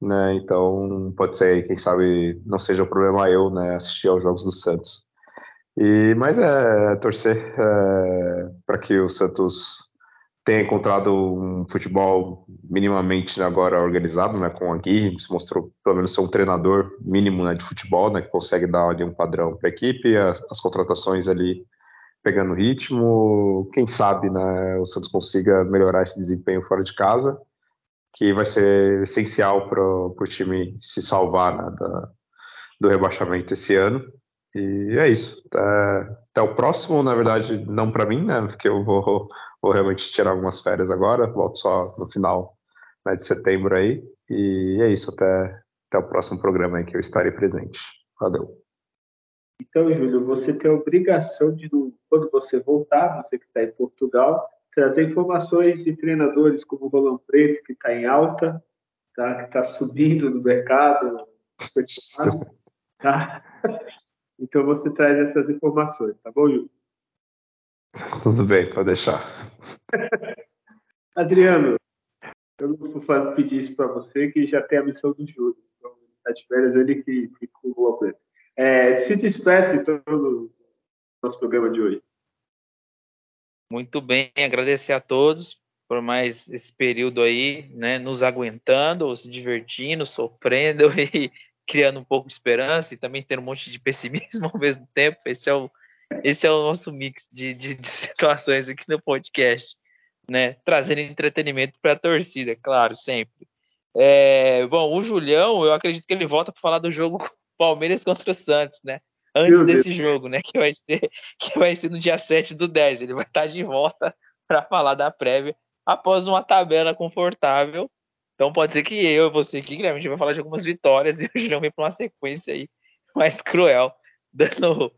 Né, então, pode ser, quem sabe, não seja o problema eu né, assistir aos jogos do Santos. E, mas é torcer é, para que o Santos tenha encontrado um futebol minimamente agora organizado, né, com a Gui, se mostrou pelo menos ser um treinador mínimo né, de futebol, né, que consegue dar ali um padrão para a equipe, as, as, contratações ali pegando ritmo, quem sabe, né, o Santos consiga melhorar esse desempenho fora de casa, que vai ser essencial para o time se salvar né, da, do rebaixamento esse ano. E é isso. Até, até o próximo, na verdade, não para mim, né? Porque eu vou, vou realmente tirar algumas férias agora, volto só no final né, de setembro aí. E é isso, até, até o próximo programa aí que eu estarei presente. Valeu. Então, Júlio, você tem a obrigação de, quando você voltar, você que está em Portugal, trazer informações de treinadores como o Roland Preto, que está em alta, tá? que está subindo no mercado, tá? Então você traz essas informações, tá bom, Júlio? Tudo bem, pode deixar. Adriano, eu não vou pedir isso para você, que já tem a missão do Júlio. Então, tá de férias, ele que ficou o é, Se despeça, então, do nosso programa de hoje. Muito bem, agradecer a todos por mais esse período aí, né, nos aguentando, se divertindo, sofrendo e criando um pouco de esperança e também tendo um monte de pessimismo ao mesmo tempo. Esse é o, esse é o nosso mix de, de, de situações aqui no podcast, né? Trazendo entretenimento para a torcida, claro, sempre. É, bom, o Julião, eu acredito que ele volta para falar do jogo Palmeiras contra o Santos, né? Antes Meu desse Deus. jogo, né? Que vai, ser, que vai ser no dia 7 do 10. Ele vai estar de volta para falar da prévia após uma tabela confortável então pode ser que eu e você aqui, Guilherme, a gente vai falar de algumas vitórias e o Julião vem para uma sequência aí mais cruel, dando,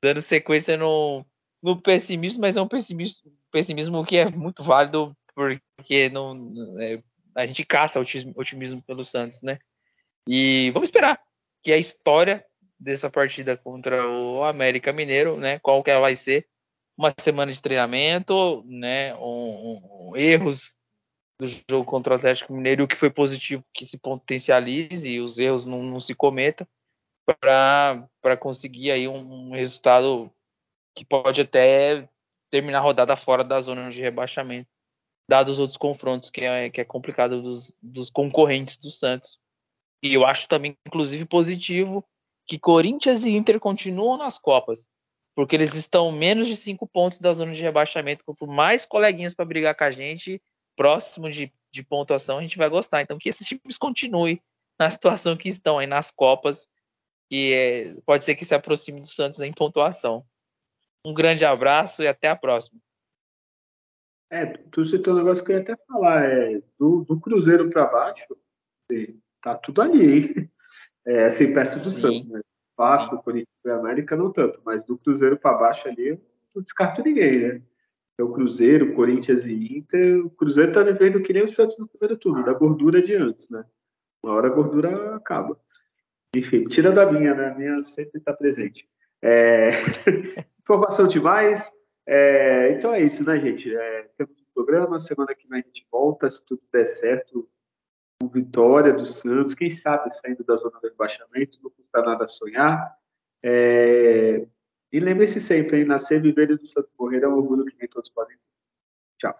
dando sequência no, no pessimismo, mas é um pessimismo, pessimismo que é muito válido porque não, é, a gente caça otimismo, otimismo pelo Santos, né? E vamos esperar que a história dessa partida contra o América Mineiro, né? Qual que ela vai ser? Uma semana de treinamento, né? Um, um, erros do jogo contra o Atlético Mineiro, o que foi positivo que se potencialize e os erros não, não se cometam para conseguir aí um, um, resultado que pode até terminar a rodada fora da zona de rebaixamento, dados os outros confrontos que é, que é complicado dos, dos concorrentes do Santos. E eu acho também, inclusive, positivo que Corinthians e Inter continuam nas Copas, porque eles estão menos de cinco pontos da zona de rebaixamento. Quanto mais coleguinhas para brigar com a gente, próximo de, de pontuação, a gente vai gostar. Então, que esses times continuem na situação que estão aí nas Copas, que é, pode ser que se aproxime do Santos em pontuação. Um grande abraço e até a próxima. É, tu citou um negócio que eu ia até falar, é, do, do Cruzeiro para baixo, tá tudo ali, hein? É, assim, perto do. Santos, né? Vasco, Corinthians e América não tanto, mas do Cruzeiro para baixo ali, eu não descarto ninguém, né? é o Cruzeiro, Corinthians e Inter. O Cruzeiro está vivendo que nem o Santos no primeiro turno, da gordura de antes, né? Uma hora a gordura acaba. Enfim, tira da minha, né? A minha sempre está presente. É... Informação demais. É... Então é isso, né, gente? É... Temos um programa, semana que vem a gente volta, se tudo der certo, com vitória do Santos, quem sabe saindo da zona do rebaixamento, não custa nada sonhar. É... E lembre-se sempre, hein, nascer, viver e do santo morrer é um orgulho que nem todos podem ter. Tchau.